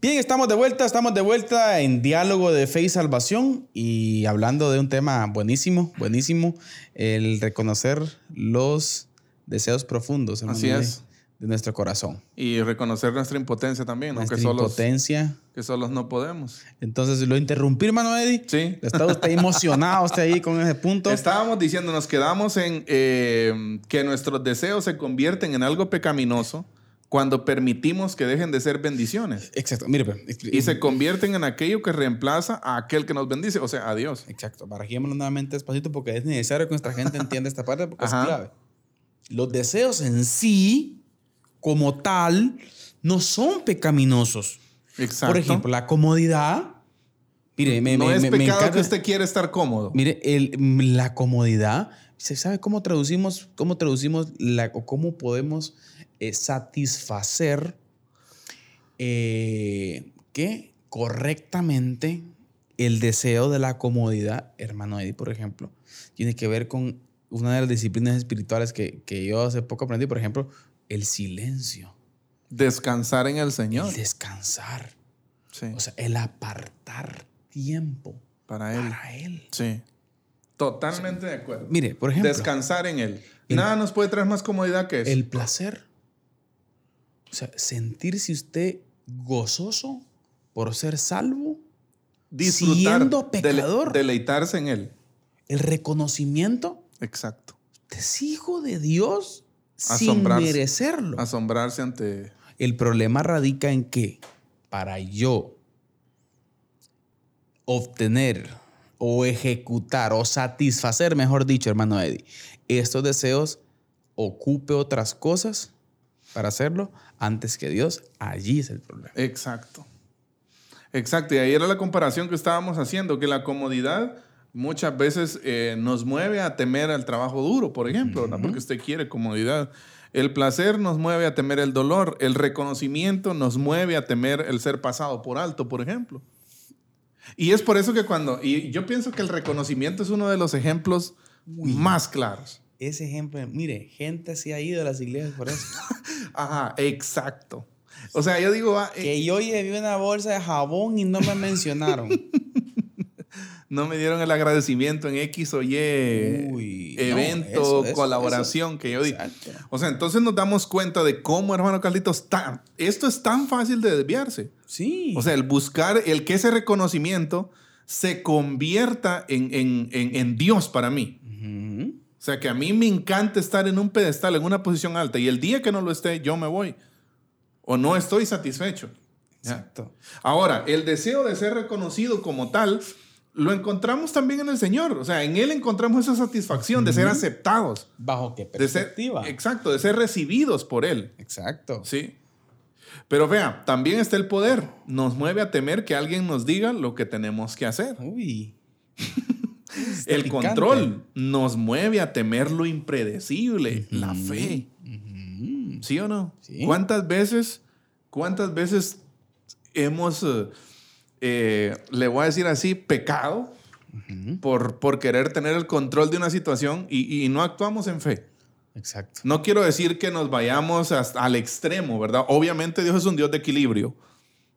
Bien, estamos de vuelta, estamos de vuelta en diálogo de fe y salvación y hablando de un tema buenísimo, buenísimo, el reconocer los deseos profundos hermano, Así es. De nuestro corazón. Y reconocer nuestra impotencia también, ¿no? Nuestra que, solos, impotencia. que solos no podemos. Entonces, ¿lo interrumpí, hermano Eddie? Sí. ¿Está usted emocionado usted ahí con ese punto? Estábamos diciendo, nos quedamos en eh, que nuestros deseos se convierten en algo pecaminoso cuando permitimos que dejen de ser bendiciones. Exacto, mire, pues, Y se convierten en aquello que reemplaza a aquel que nos bendice, o sea, a Dios. Exacto, barajémoslo nuevamente despacito porque es necesario que nuestra gente entienda esta parte porque Ajá. es clave. Los deseos en sí, como tal, no son pecaminosos. Exacto. Por ejemplo, la comodidad. Mire, me, no me- es me- pecado que usted quiere estar cómodo. Mire, el- la comodidad. ¿Se sabe cómo traducimos, cómo traducimos la, o cómo podemos eh, satisfacer eh, que correctamente el deseo de la comodidad, hermano Eddie, por ejemplo, tiene que ver con una de las disciplinas espirituales que, que yo hace poco aprendí, por ejemplo, el silencio, Descansar en el Señor. el descansar, Sí, o sea, el apartar tiempo para Él. para Él. Sí. Totalmente de acuerdo. Mire, por ejemplo, Descansar en Él. El- Nada nos puede traer más comodidad que eso. el placer. O sea, sentirse usted gozoso por ser salvo, Disfrutar. siendo dele- pecador. deleitarse en Él. el reconocimiento Exacto. de es hijo de Dios sin Asombrarse. merecerlo. Asombrarse ante. El problema radica en que para yo obtener o ejecutar o satisfacer, mejor dicho, hermano Eddie, estos deseos, ocupe otras cosas para hacerlo antes que Dios, allí es el problema. Exacto. Exacto. Y ahí era la comparación que estábamos haciendo, que la comodidad muchas veces eh, nos mueve a temer al trabajo duro, por ejemplo, porque usted quiere comodidad. El placer nos mueve a temer el dolor. El reconocimiento nos mueve a temer el ser pasado por alto, por ejemplo. Y es por eso que cuando, y yo pienso que el reconocimiento es uno de los ejemplos más claros. Ese ejemplo, mire, gente se ha ido a las iglesias por eso. Ajá, exacto. O sea, yo digo, ah, eh, que yo llevé una bolsa de jabón y no me mencionaron. no me dieron el agradecimiento en X o Y Uy, no, evento, eso, eso, colaboración que yo di. Exacto. O sea, entonces nos damos cuenta de cómo, hermano Carlitos, tan- esto es tan fácil de desviarse. Sí. O sea, el buscar, el que ese reconocimiento se convierta en, en- en- en Dios para mí. O sea, que a mí me encanta estar en un pedestal, en una posición alta, y el día que no lo esté, yo me voy. O no estoy satisfecho. Exacto. Ahora, el deseo de ser reconocido como tal, lo encontramos también en el Señor. O sea, en Él encontramos esa satisfacción de ser aceptados. ¿Bajo qué De ser, perspectiva? exacto, de ser recibidos por Él. Exacto. Sí. Pero vea, también está el poder. Nos mueve a temer que alguien nos diga lo que tenemos que hacer. Uy. El picante. control nos mueve a temer lo impredecible, la fe. ¿Sí o no? Sí. ¿Cuántas veces, cuántas veces hemos, eh, le voy a decir así, pecado por, por querer tener el control de una situación y, y no actuamos en fe? Exacto. No quiero decir que nos vayamos hasta al extremo, ¿verdad? Obviamente Dios es un Dios de equilibrio.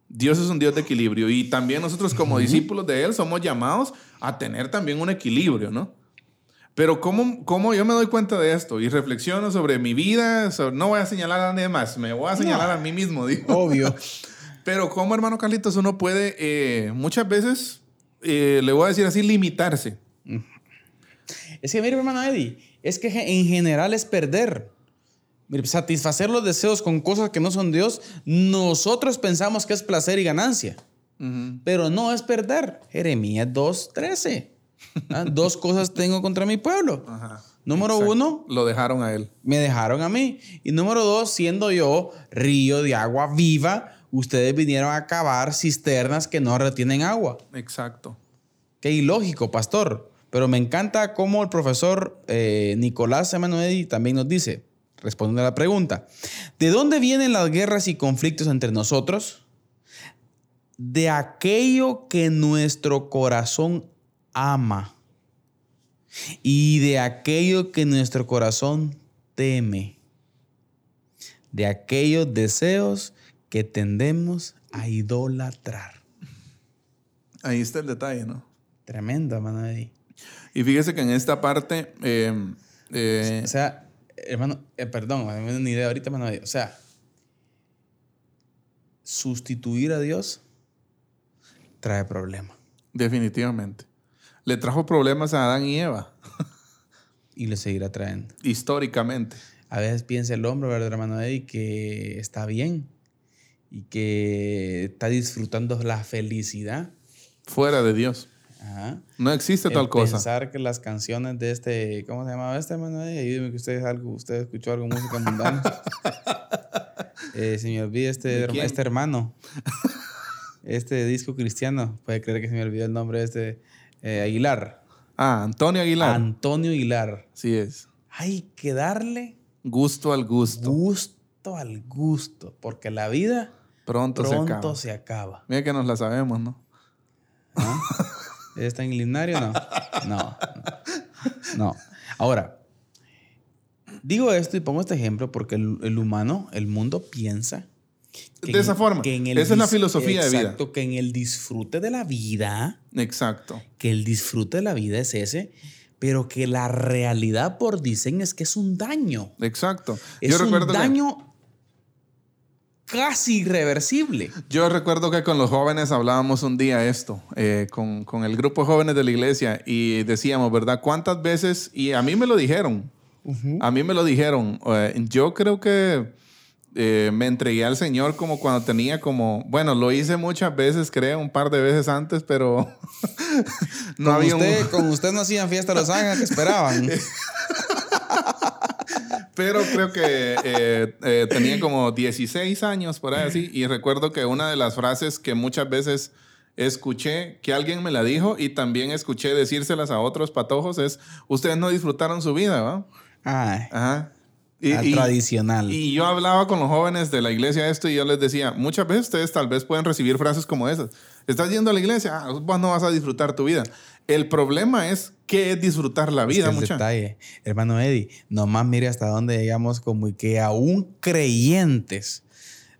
Dios es un Dios de equilibrio y también nosotros como discípulos de Él somos llamados a tener también un equilibrio, ¿no? Pero ¿cómo, cómo yo me doy cuenta de esto y reflexiono sobre mi vida? sobre- no voy a señalar a nadie más, me voy a señalar a mí mismo, digo. Obvio. Pero como hermano Carlitos uno puede eh, muchas veces, eh, le voy a decir así, limitarse. Es que, mire, hermano Eddie, es que en general es perder. Mire, satisfacer los deseos con cosas que no son Dios, nosotros pensamos que es placer y ganancia, pero no es perder. Jeremías 2.13. Ah, Dos cosas tengo contra mi pueblo. Ajá. Número Exacto. uno, Lo dejaron a él. me dejaron a mí. Y número dos, siendo yo río de agua viva, ustedes vinieron a cavar cisternas que no retienen agua. Exacto. Qué ilógico, pastor. Pero me encanta cómo el profesor eh, Nicolás Emanueli también nos dice, respondiendo a la pregunta, ¿de dónde vienen las guerras y conflictos entre nosotros? De aquello que nuestro corazón ama y de aquello que nuestro corazón teme, de aquellos deseos que tendemos a idolatrar. Ahí está el detalle, ¿no? Tremendo, Emanueli. Y fíjese que en esta parte, eh, eh, O sea, hermano, eh, perdón, no ni idea ahorita, hermano. O sea, sustituir a Dios trae problema. definitivamente, le trajo problemas a Adán y Eva, Y le seguirá trayendo. históricamente. A veces piensa el hombre, ¿verdad, hermano? Eddie, que está bien y que está disfrutando la felicidad. Fuera de Dios. Ajá. No existe El tal cosa. Pensar que las canciones de este, ¿cómo se llamaba este, hermano? Eddie? Ayúdeme que usted, algo, usted escuchó algo música mundana. Eh, se me olvida este, este hermano. Este disco cristiano. Puede creer que se me olvidó el nombre de este. eh, Aguilar. Ah, Antonio Aguilar. Antonio Aguilar. Así es. Hay que darle Gusto al gusto. gusto al gusto. Porque la vida Pronto, se acaba. pronto se acaba. Mira que nos la sabemos, ¿no? ¿Ah? ¿Está en el himnario? No. No. No. No. Ahora, digo esto y pongo este ejemplo porque el, el humano, el mundo piensa. De esa forma. en Esa es la filosofía de vida. Exacto, que en el disfrute de la vida, Exacto. que el disfrute de la vida es ese, pero que la realidad por diseño es que es un daño. Exacto. Es yo un recuerdo que- daño casi irreversible. Yo recuerdo que con los jóvenes hablábamos un día esto, eh, con, con el grupo de jóvenes de la iglesia, y decíamos, ¿verdad? ¿Cuántas veces? Y a mí me lo dijeron, a mí me lo dijeron. eh, yo creo que eh, me entregué al Señor como cuando tenía como, bueno, lo hice muchas veces, creo, un par de veces antes, pero no con, había un- usted, con usted no hacían fiesta los ángeles que esperaban. Pero creo que eh, eh, tenía como 16 años por ahí así. Y recuerdo que una de las frases que muchas veces escuché, que alguien me la dijo y también escuché decírselas a otros patojos, es, ustedes no disfrutaron su vida, ¿va? Ay, Ajá. Y, al y- tradicional. y yo hablaba con los jóvenes de la iglesia esto y yo les decía, muchas veces ustedes tal vez pueden recibir frases como esas. Estás yendo a la iglesia, ah, vos no vas a disfrutar tu vida. El problema es qué es disfrutar la Es vida, que el mucha. detalle, hermano Eddie, nomás mire hasta dónde llegamos como que aún creyentes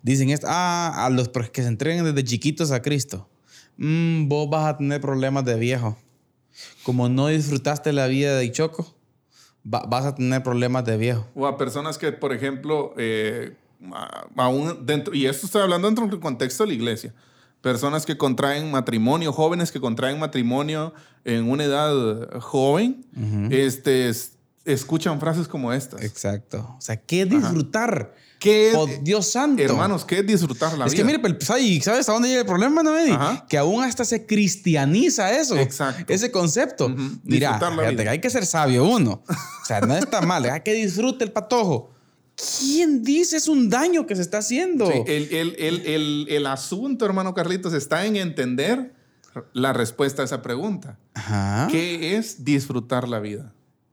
dicen esto, ah, a los que se entreguen desde chiquitos a Cristo, mm, vos vas a tener problemas de viejo. Como no disfrutaste la vida de Choco, va- vas a tener problemas de viejo. O a personas que, por ejemplo, eh, aún dentro, y esto estoy hablando dentro del contexto de la iglesia, personas que contraen matrimonio, jóvenes que contraen matrimonio en una edad joven, este, es- escuchan frases como estas. Exacto. O sea, ¿qué disfrutar? ¿Qué, Oh, Dios santo. hermanos, ¿qué es disfrutar la es vida? que mire, pero, ¿sabes ¿sabes a dónde llega el problema, no, Eddie? Ajá. Que aún hasta se cristianiza eso. Exacto. Ese concepto. Ujú. Mira, Disfrutar la fíjate vida. que hay que ser sabio uno. O sea, no está mal. Hay que disfrute el patojo. ¿Quién dice es un daño que se está haciendo? Sí, el, el- el- el- el asunto, hermano Carlitos, está en entender la respuesta a esa pregunta. Ajá. ¿Qué? ¿Qué es disfrutar la vida?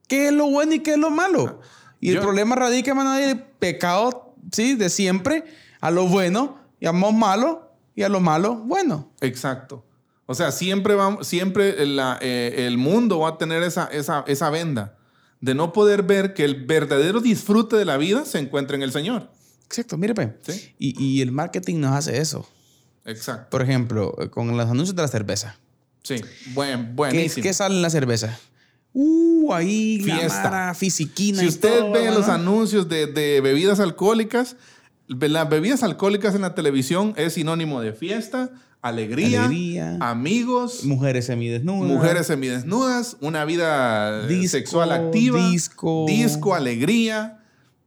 es lo bueno y qué es lo malo? Y el Yo- problema radica, hermano, en el pecado, sí, de siempre. A lo bueno llamamos malo y a lo malo bueno. Exacto. O sea, siempre, vamos, siempre la- eh, el mundo va a tener esa, esa, esa venda de no poder ver que el verdadero disfrute de la vida se encuentra en el Señor. Exacto, mire, pe. Sí. Y, y el marketing nos hace eso. Exacto. Por ejemplo, eh, con los anuncios de la cerveza. Sí. Buen, ¿Qué, buenísimo. qué sale en la cerveza? Uh, ahí la Fiesta. mara fisiquina Si y usted todo, ve los anuncios de, de bebidas alcohólicas, las bebidas alcohólicas en la televisión es sinónimo de fiesta, alegría, Alegría. amigos, Mujeres semidesnudas. mujeres semidesnudas, una vida eh, Disco, sexual activa, disco. disco, alegría.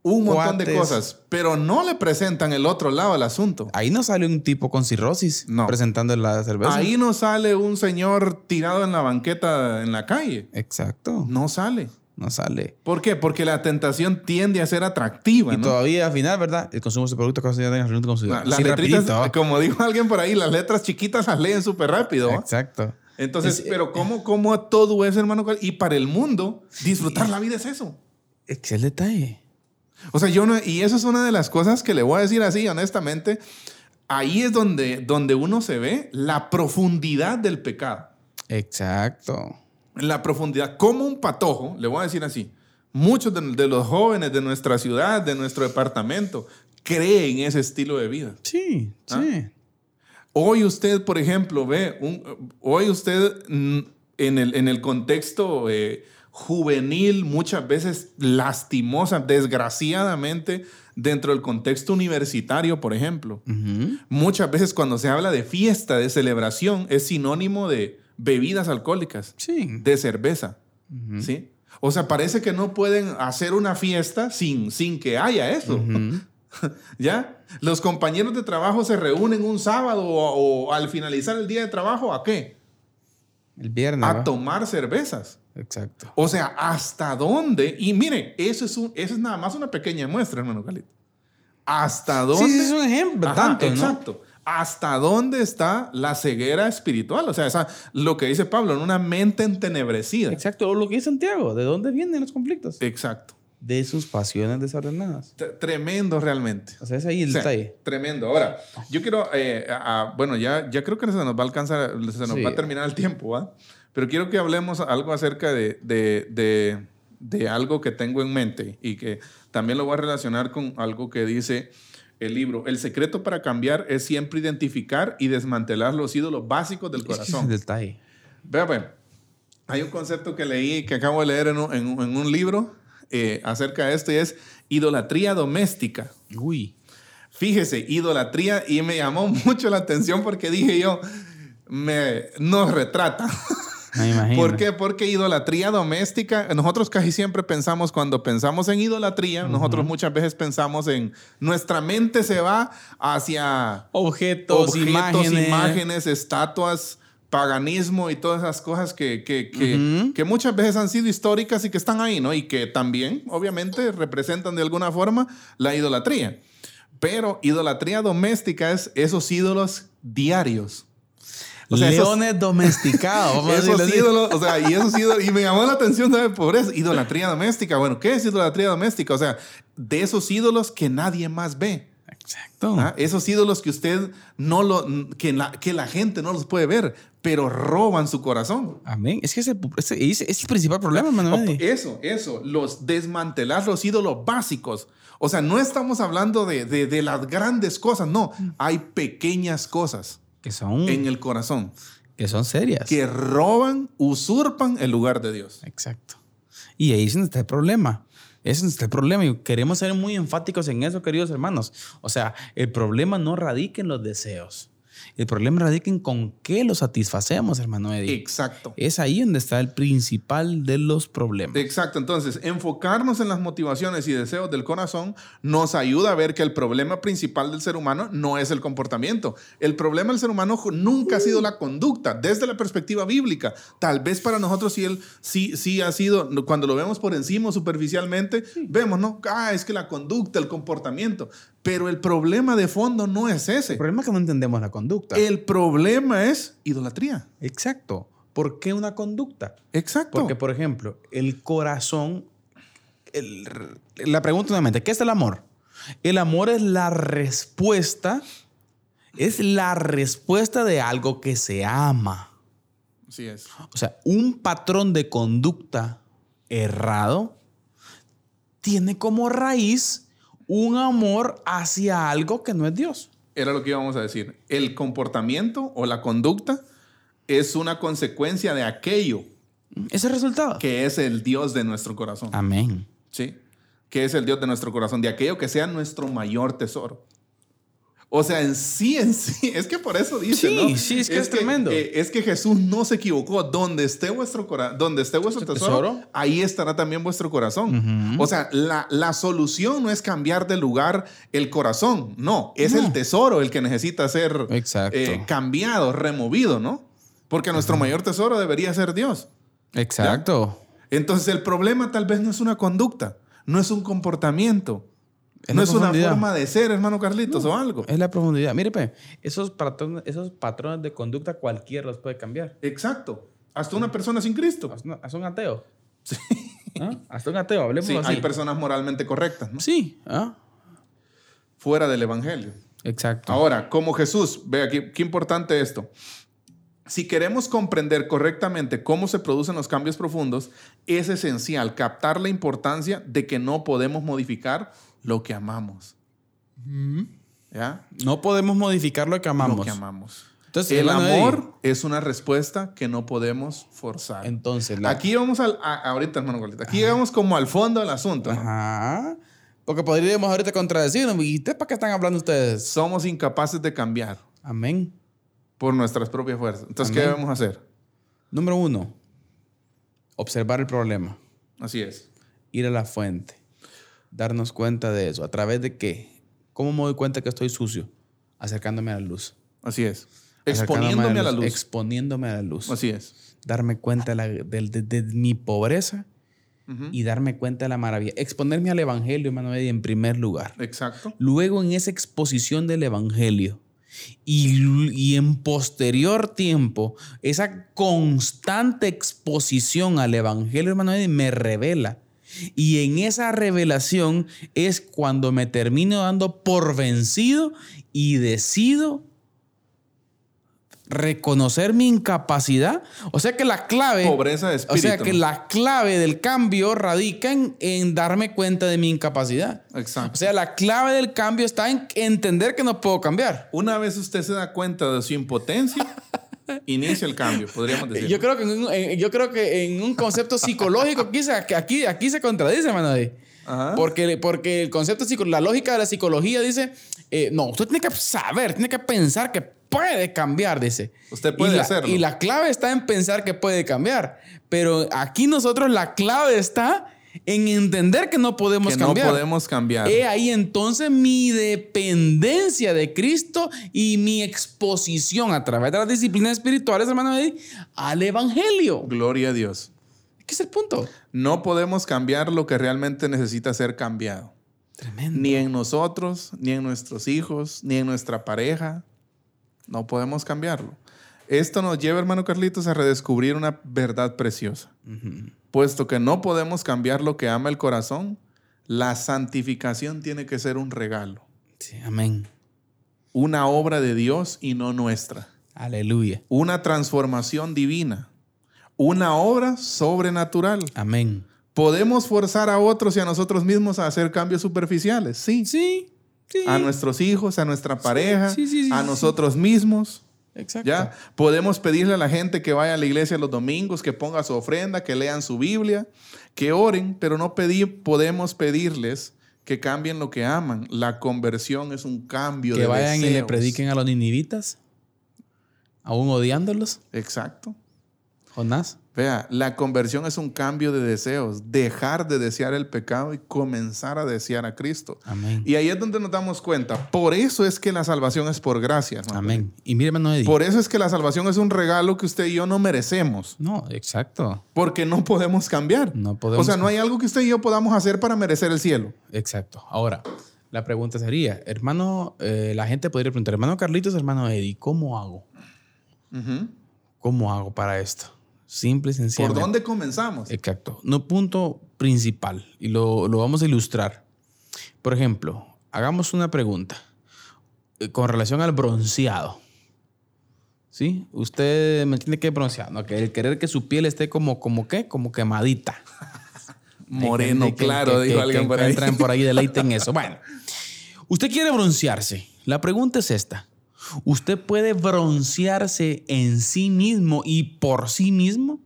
un montón de cosas, pero no le presentan el otro lado del asunto. Ahí no sale un tipo con cirrosis No. presentando la cerveza. Ahí no sale un señor tirado en la banqueta en la calle. Exacto. No sale. No sale. ¿Por qué? Porque la tentación tiende a ser atractiva, Y ¿no? todavía al final, ¿verdad? El consumo de este producto causa daño al consumidor. Las Sí, letritas, rapidito. como dijo alguien por ahí, las letras chiquitas las leen súper rápido. Exacto. Entonces, Es- pero ¿cómo, ¿cómo todo es, hermano? Y para el mundo, disfrutar la vida es eso. Es que el detalle. O sea, yo no, y eso es una de las cosas que le voy a decir así, honestamente. Ahí es donde, donde uno se ve la profundidad del pecado. Exacto. La profundidad, como un patojo, le voy a decir así. Muchos de, de los jóvenes de nuestra ciudad, de nuestro departamento, creen ese estilo de vida. Sí, ¿Ah? sí. Hoy usted, por ejemplo, ve, un, hoy usted mm, en el, en el contexto eh, juvenil, muchas veces lastimosa, desgraciadamente, dentro del contexto universitario, por ejemplo, muchas veces cuando se habla de fiesta, de celebración, es sinónimo de bebidas alcohólicas, Sí. de cerveza, ¿sí? O sea, parece que no pueden hacer una fiesta sin, sin que haya eso. ¿Ya? Los compañeros de trabajo se reúnen un sábado o, o al finalizar el día de trabajo, ¿a qué? El viernes. A ¿va? tomar cervezas. Exacto. O sea, ¿hasta dónde? Y mire, eso es, un, eso es nada más una pequeña muestra, hermano Calito. ¿Hasta dónde? Sí, es un ejemplo. Ajá, tanto, ¿no? ¿Hasta dónde está la ceguera espiritual? O sea, esa, lo que dice Pablo, en una mente entenebrecida. Exacto. O lo que dice Santiago. ¿De dónde vienen los conflictos? Exacto. De sus pasiones desordenadas. T- Tremendo realmente. O sea, es ahí el O sea, detalle. tremendo. Ahora, yo quiero, eh, a- a- bueno, ya, ya creo que se nos va a alcanzar, se nos Sí. va a terminar el tiempo, ¿va? Pero quiero que hablemos algo acerca de, de, de, de algo que tengo en mente y que también lo voy a relacionar con algo que dice el libro. El secreto para cambiar es siempre identificar y desmantelar los ídolos básicos del Es que ese es corazón. el detalle. Vea, pues, hay un concepto que leí, que acabo de leer en un, en en un libro eh, acerca de esto y es idolatría doméstica. Uy. Fíjese, idolatría, y me llamó mucho la atención porque dije yo, me, nos retrata. Me imagino. ¿Por qué? Porque idolatría doméstica, nosotros casi siempre pensamos, cuando pensamos en idolatría, nosotros muchas veces pensamos en, nuestra mente se va hacia Objetos, objetos, imágenes. imágenes, estatuas, paganismo y todas esas cosas que, que, que, Ujú. que muchas veces han sido históricas y que están ahí, ¿no? Y que también, obviamente, representan de alguna forma la idolatría. Pero idolatría doméstica es esos ídolos diarios. O sea, esos- Leones domesticados. Esos ídolos, o sea, y esos ídolos, y me llamó la atención, ¿sabes? Por eso, idolatría doméstica. Bueno, ¿qué es idolatría doméstica? O sea, de esos ídolos que nadie más ve. Exacto. ¿ah? Esos ídolos que usted no lo, que la, que la gente no los puede ver, pero roban su corazón. Amén. Es que ese, ese- ese es el principal problema, Manuel. Eso, eso, los desmantelar los ídolos básicos. O sea, no estamos hablando de, de- de las grandes cosas, no. Hay pequeñas cosas Que son, en el corazón que son serias. que roban, usurpan el lugar de Dios. Exacto. Y ahí es donde está el problema. Ese es el problema. Y queremos ser muy enfáticos en eso, queridos hermanos. O sea, el problema no radica en los deseos. El problema radica en con qué lo satisfacemos, hermano Eddie. Exacto. Es ahí donde está el principal de los problemas. Exacto, entonces enfocarnos en las motivaciones y deseos del corazón nos ayuda a ver que el problema principal del ser humano no es el comportamiento. El problema del ser humano nunca ha sido la conducta desde la perspectiva bíblica. Tal vez para nosotros sí, el, sí, sí ha sido, cuando lo vemos por encima superficialmente, vemos, ¿no? Ah, es que la conducta, el comportamiento. Pero el problema de fondo no es ese. El problema es que no entendemos la conducta. El problema es idolatría. Exacto. ¿Por qué una conducta? Exacto. Porque, por ejemplo, el corazón. el- la pregunta nuevamente: ¿qué es el amor? El amor es la respuesta. Es la respuesta de algo que se ama. Así es. O sea, un patrón de conducta errado tiene como raíz un amor hacia algo que no es Dios. Era lo que íbamos a decir. El comportamiento o la conducta es una consecuencia de aquello Ese resultado. que es el Dios de nuestro corazón. Amén. ¿Sí? Que es el Dios de nuestro corazón, de aquello que sea nuestro mayor tesoro. O sea, en sí, en sí, es que por eso dice, Sí, ¿no? sí, es que es tremendo. eh, es que Jesús no se equivocó. Donde esté vuestro, donde esté vuestro ¿Su tesoro, tesoro? ahí estará también vuestro corazón. O sea, la, la solución no es cambiar de lugar el corazón, no, es el tesoro el que necesita ser eh, cambiado, removido, ¿no? Porque nuestro mayor tesoro debería ser Dios. Exacto. Entonces el problema tal vez no es una conducta, no es un comportamiento, Es no es una forma de ser, hermano Carlitos, o algo. Es la profundidad. Mire, esos patrones, esos patrones de conducta cualquiera los puede cambiar. Exacto. Hasta una persona sin Cristo. Hasta un- hasta un ateo. ¿Ah? Hasta un ateo, hablemos Sí, así. hay personas moralmente correctas, ¿no? Sí. ¿ah? Fuera del Evangelio. Exacto. Ahora, como Jesús, ve aquí, qué importante esto. Si queremos comprender correctamente cómo se producen los cambios profundos, es esencial captar la importancia de que no podemos modificar lo que amamos. ¿Ya? no podemos modificar lo que amamos. Lo que amamos. Entonces, El amor es una respuesta que no podemos forzar. Entonces, la- Aquí vamos al, a- ahorita, hermano Golita, aquí llegamos como al fondo del asunto. ¿no? Ajá. Porque podríamos ahorita contradecirnos. ¿Y ustedes para qué están hablando ustedes? Somos incapaces de cambiar Amén. por nuestras propias fuerzas. Entonces, ¿qué Amén. debemos hacer? Número uno, observar el problema. Así es. Ir a la fuente. Darnos cuenta de eso. ¿A través de qué? ¿Cómo me doy cuenta que estoy sucio? Acercándome a la luz. Así es. Exponiéndome a la luz. Exponiéndome a la luz. Así es. darme cuenta de, la- de- de- de mi pobreza y darme cuenta de la maravilla. Exponerme al Evangelio, hermano Eddie, en primer lugar. Exacto. Luego en esa exposición del Evangelio y, y en posterior tiempo, esa constante exposición al Evangelio, hermano Eddie, me revela. Y en esa revelación es cuando me termino dando por vencido y decido reconocer mi incapacidad. O sea que la clave... Pobreza de O espíritu. sea que la clave del cambio radica en, en darme cuenta de mi incapacidad. Exacto. O sea, la clave del cambio está en entender que no puedo cambiar. Una vez usted se da cuenta de su impotencia, inicia el cambio, podríamos decir. Yo creo que en un, yo creo que en un concepto psicológico que aquí, aquí se contradice. Ajá. Porque, porque el concepto la lógica de la psicología dice, eh, no, usted tiene que saber, tiene que pensar que puede cambiar, dice. Usted puede y la, hacerlo. Y la clave está en pensar que puede cambiar. Pero aquí nosotros la clave está en entender que no podemos que no cambiar. podemos cambiar. He ahí entonces mi dependencia de Cristo y mi exposición a través de las disciplinas espirituales, hermano, al Evangelio. Gloria a Dios. ¿Qué es el punto? No podemos cambiar lo que realmente necesita ser cambiado. Tremendo. Ni en nosotros, ni en nuestros hijos, ni en nuestra pareja. No podemos cambiarlo. Esto nos lleva, hermano Carlitos, a redescubrir una verdad preciosa. Puesto que no podemos cambiar lo que ama el corazón, la santificación tiene que ser un regalo, Sí, amén. una obra de Dios y no nuestra, Aleluya. una transformación divina, una obra sobrenatural. Amén. ¿Podemos forzar a otros y a nosotros mismos a hacer cambios superficiales? Sí. Sí, sí. A nuestros hijos, a nuestra pareja, sí, sí, sí, a nosotros mismos. Exacto. ¿Ya? Podemos pedirle a la gente que vaya a la iglesia los domingos, que ponga su ofrenda, que lean su Biblia, que oren, pero no pedir, podemos pedirles que cambien lo que aman. La conversión es un cambio Que de vayan y le prediquen a los ninivitas, aún odiándolos. Exacto. Jonás. Vea, la conversión es un cambio de deseos, dejar de desear el pecado y comenzar a desear a Cristo. Amén. Y ahí es donde nos damos cuenta. Por eso es que la salvación es por gracia. hermano. Amén. Y mire, hermano Eddie. Por eso es que la salvación es un regalo que usted y yo no merecemos. No, exacto. Porque no podemos cambiar. No podemos O sea, no hay algo que usted y yo podamos hacer para merecer el cielo. Exacto. Ahora, la pregunta sería, hermano, eh, la gente podría preguntar, hermano Carlitos, hermano Eddie, ¿cómo hago? ¿Cómo hago para esto? Simple y ¿Por sencillo. dónde comenzamos? Exacto. No punto principal. Y lo, lo vamos a ilustrar. Por ejemplo, hagamos una pregunta eh, con relación al bronceado. ¿Sí? Usted me tiene que broncear, ¿no? Que el querer que su piel esté como, como qué? Como quemadita. Moreno, que- claro, que- dijo que- alguien por ahí. encuentran por ahí deleite en eso. Bueno, usted quiere broncearse. La pregunta es esta. ¿Usted puede broncearse en sí mismo y por sí mismo?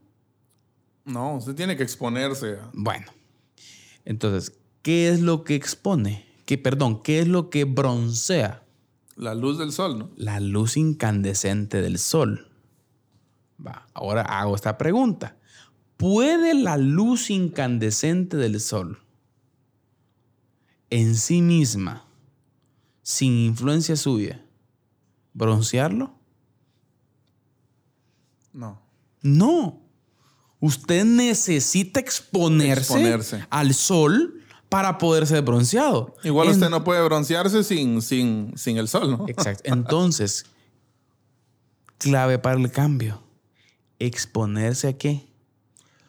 No, usted tiene que exponerse. Bueno, entonces, ¿qué es lo que expone? ¿Qué, perdón, ¿qué es lo que broncea? La luz del sol, ¿no? La luz incandescente del sol. Va, ahora hago esta pregunta. ¿Puede la luz incandescente del sol en sí misma, sin influencia suya, broncearlo? No. No. Usted necesita exponerse, Exponerse. al sol para poder ser bronceado. Igual En- usted no puede broncearse sin, sin, sin el sol, ¿no? Exacto. Entonces, clave para el cambio. Exponerse a qué?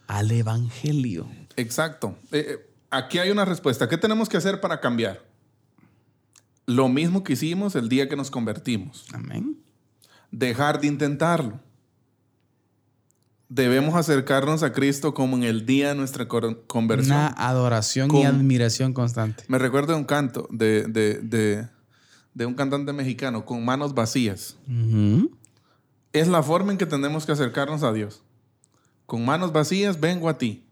Al evangelio. Exacto. Eh, eh, aquí hay una respuesta. ¿Qué tenemos que hacer para cambiar? Lo mismo que hicimos el día que nos convertimos. Amén. Dejar de intentarlo. Debemos acercarnos a Cristo como en el día de nuestra conversión. Una adoración y admiración constante. Me recuerdo un canto de, de- de- de un cantante mexicano con manos vacías. Es la forma en que tenemos que acercarnos a Dios. Con manos vacías vengo a ti.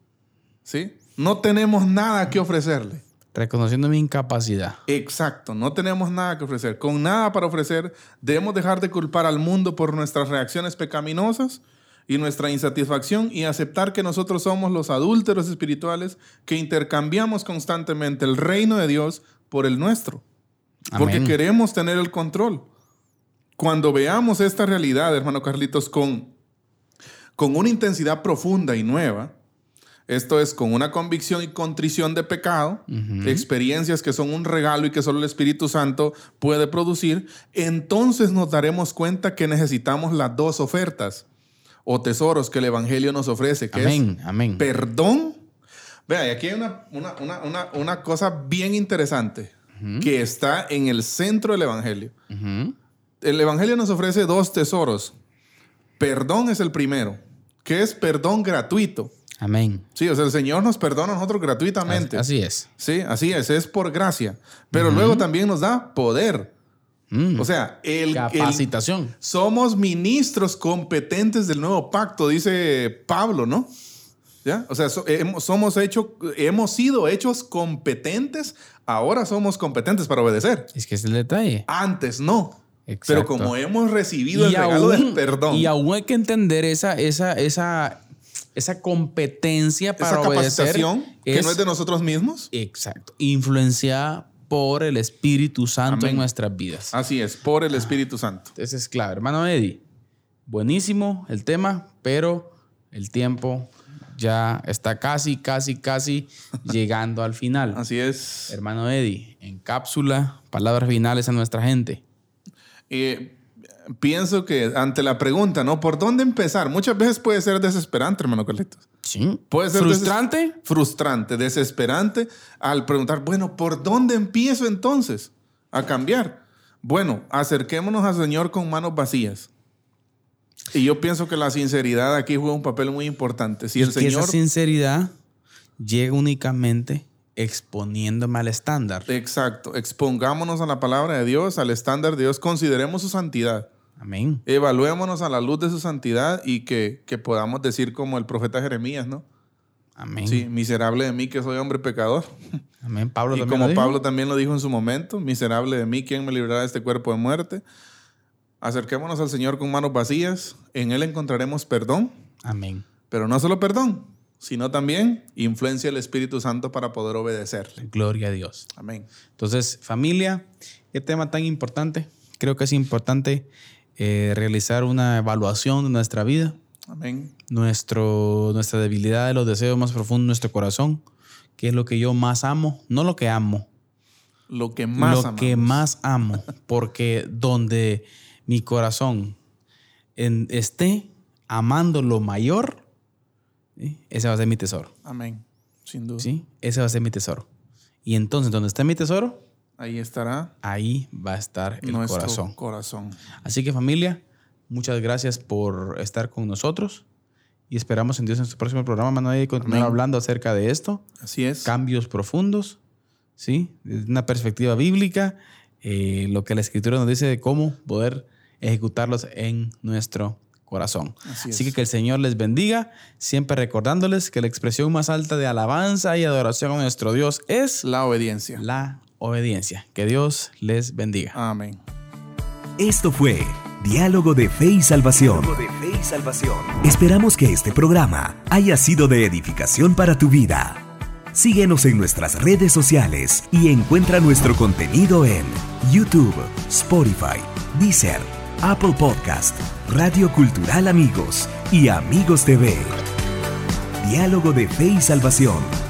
¿Sí? No tenemos nada que ofrecerle. Reconociendo mi incapacidad. Exacto, no tenemos nada que ofrecer. Con nada para ofrecer, debemos dejar de culpar al mundo por nuestras reacciones pecaminosas y nuestra insatisfacción y aceptar que nosotros somos los adúlteros espirituales que intercambiamos constantemente el reino de Dios por el nuestro. Porque queremos tener el control. Cuando veamos esta realidad, hermano Carlitos, con, con una intensidad profunda y nueva, esto es con una convicción y contrición de pecado, experiencias que son un regalo y que solo el Espíritu Santo puede producir, entonces nos daremos cuenta que necesitamos las dos ofertas o tesoros que el Evangelio nos ofrece, que Amén. es Amén. perdón. Vea, y aquí hay una, una, una, una, una cosa bien interesante que está en el centro del Evangelio. El Evangelio nos ofrece dos tesoros. Perdón es el primero, que es perdón gratuito. Amén. Sí, o sea, el Señor nos perdona a nosotros gratuitamente. Así es. Sí, así es, es por gracia. Pero luego también nos da poder. Mm. O sea, el, el- Capacitación. somos ministros competentes del nuevo pacto, dice Pablo, ¿no? ¿Ya? O sea, so- hemos, somos hecho, hemos sido hechos competentes, ahora somos competentes para obedecer. Es que es el detalle. Antes no. Exacto. Pero como hemos recibido el regalo del perdón, y aún hay que entender esa, esa, esa, esa competencia para esa obedecer. que no es de nosotros mismos, Exacto. Influenciada por el Espíritu Santo Amén. en nuestras vidas. así es, por el Espíritu Santo. Entonces es clave. Hermano Eddie, buenísimo el tema, pero el tiempo ya está casi, casi, casi llegando al final. Así es. Hermano Eddie, en cápsula, palabras finales a nuestra gente. Eh, pienso que ante la pregunta, ¿no? ¿Por dónde empezar? Muchas veces puede ser desesperante, hermano Carlitos. Sí. Puede ser frustrante. deses- frustrante, desesperante al preguntar, bueno, ¿por dónde empiezo entonces a cambiar? Bueno, acerquémonos al Señor con manos vacías. Y yo pienso que la sinceridad aquí juega un papel muy importante. Si el y que Señor... esa sinceridad llega únicamente exponiéndome al estándar. Exacto, expongámonos a la palabra de Dios, al estándar de Dios, consideremos su santidad. Amén. Evaluémonos a la luz de su santidad y que, que podamos decir como el profeta Jeremías, ¿no? Amén. Sí, miserable de mí que soy hombre pecador. Amén. Pablo Y también como lo dijo. Pablo también lo dijo en su momento, miserable de mí, ¿quién me librará de este cuerpo de muerte? Acerquémonos al Señor con manos vacías, en Él encontraremos perdón, Amén. pero no solo perdón, sino también influencia del Espíritu Santo para poder obedecerle. Gloria a Dios. Amén. Entonces, familia, qué tema tan importante. Creo que es importante eh, realizar una evaluación de nuestra vida, Amén. nuestro, nuestra debilidad de los deseos más profundos de nuestro corazón, qué es lo que yo más amo, no lo que amo, Lo que más lo amamos. que más amo, porque donde mi corazón en- esté amando lo mayor, ¿sí? ese va a ser mi tesoro. Amén. Sin duda. ¿sí? Ese va a ser mi tesoro. Y entonces, donde esté mi tesoro, Ahí estará ahí va a estar el nuestro corazón. corazón. Así que familia, muchas gracias por estar con nosotros y esperamos en Dios en nuestro próximo programa, Manuel, y continuar Amén. hablando acerca de esto, Así es. cambios profundos, ¿sí? Desde una perspectiva bíblica, eh, lo que la Escritura nos dice de cómo poder ejecutarlos en nuestro corazón. Así Así que que el Señor les bendiga, siempre recordándoles que la expresión más alta de alabanza y adoración a nuestro Dios es La obediencia. la obediencia. Que Dios les bendiga. Amén. Esto fue Diálogo de Fe y Salvación. Esperamos que este programa haya sido de edificación para tu vida. Síguenos en nuestras redes sociales y encuentra nuestro contenido en YouTube, Spotify, Deezer, Apple Podcast, Radio Cultural Amigos y Amigos TV. Diálogo de Fe y Salvación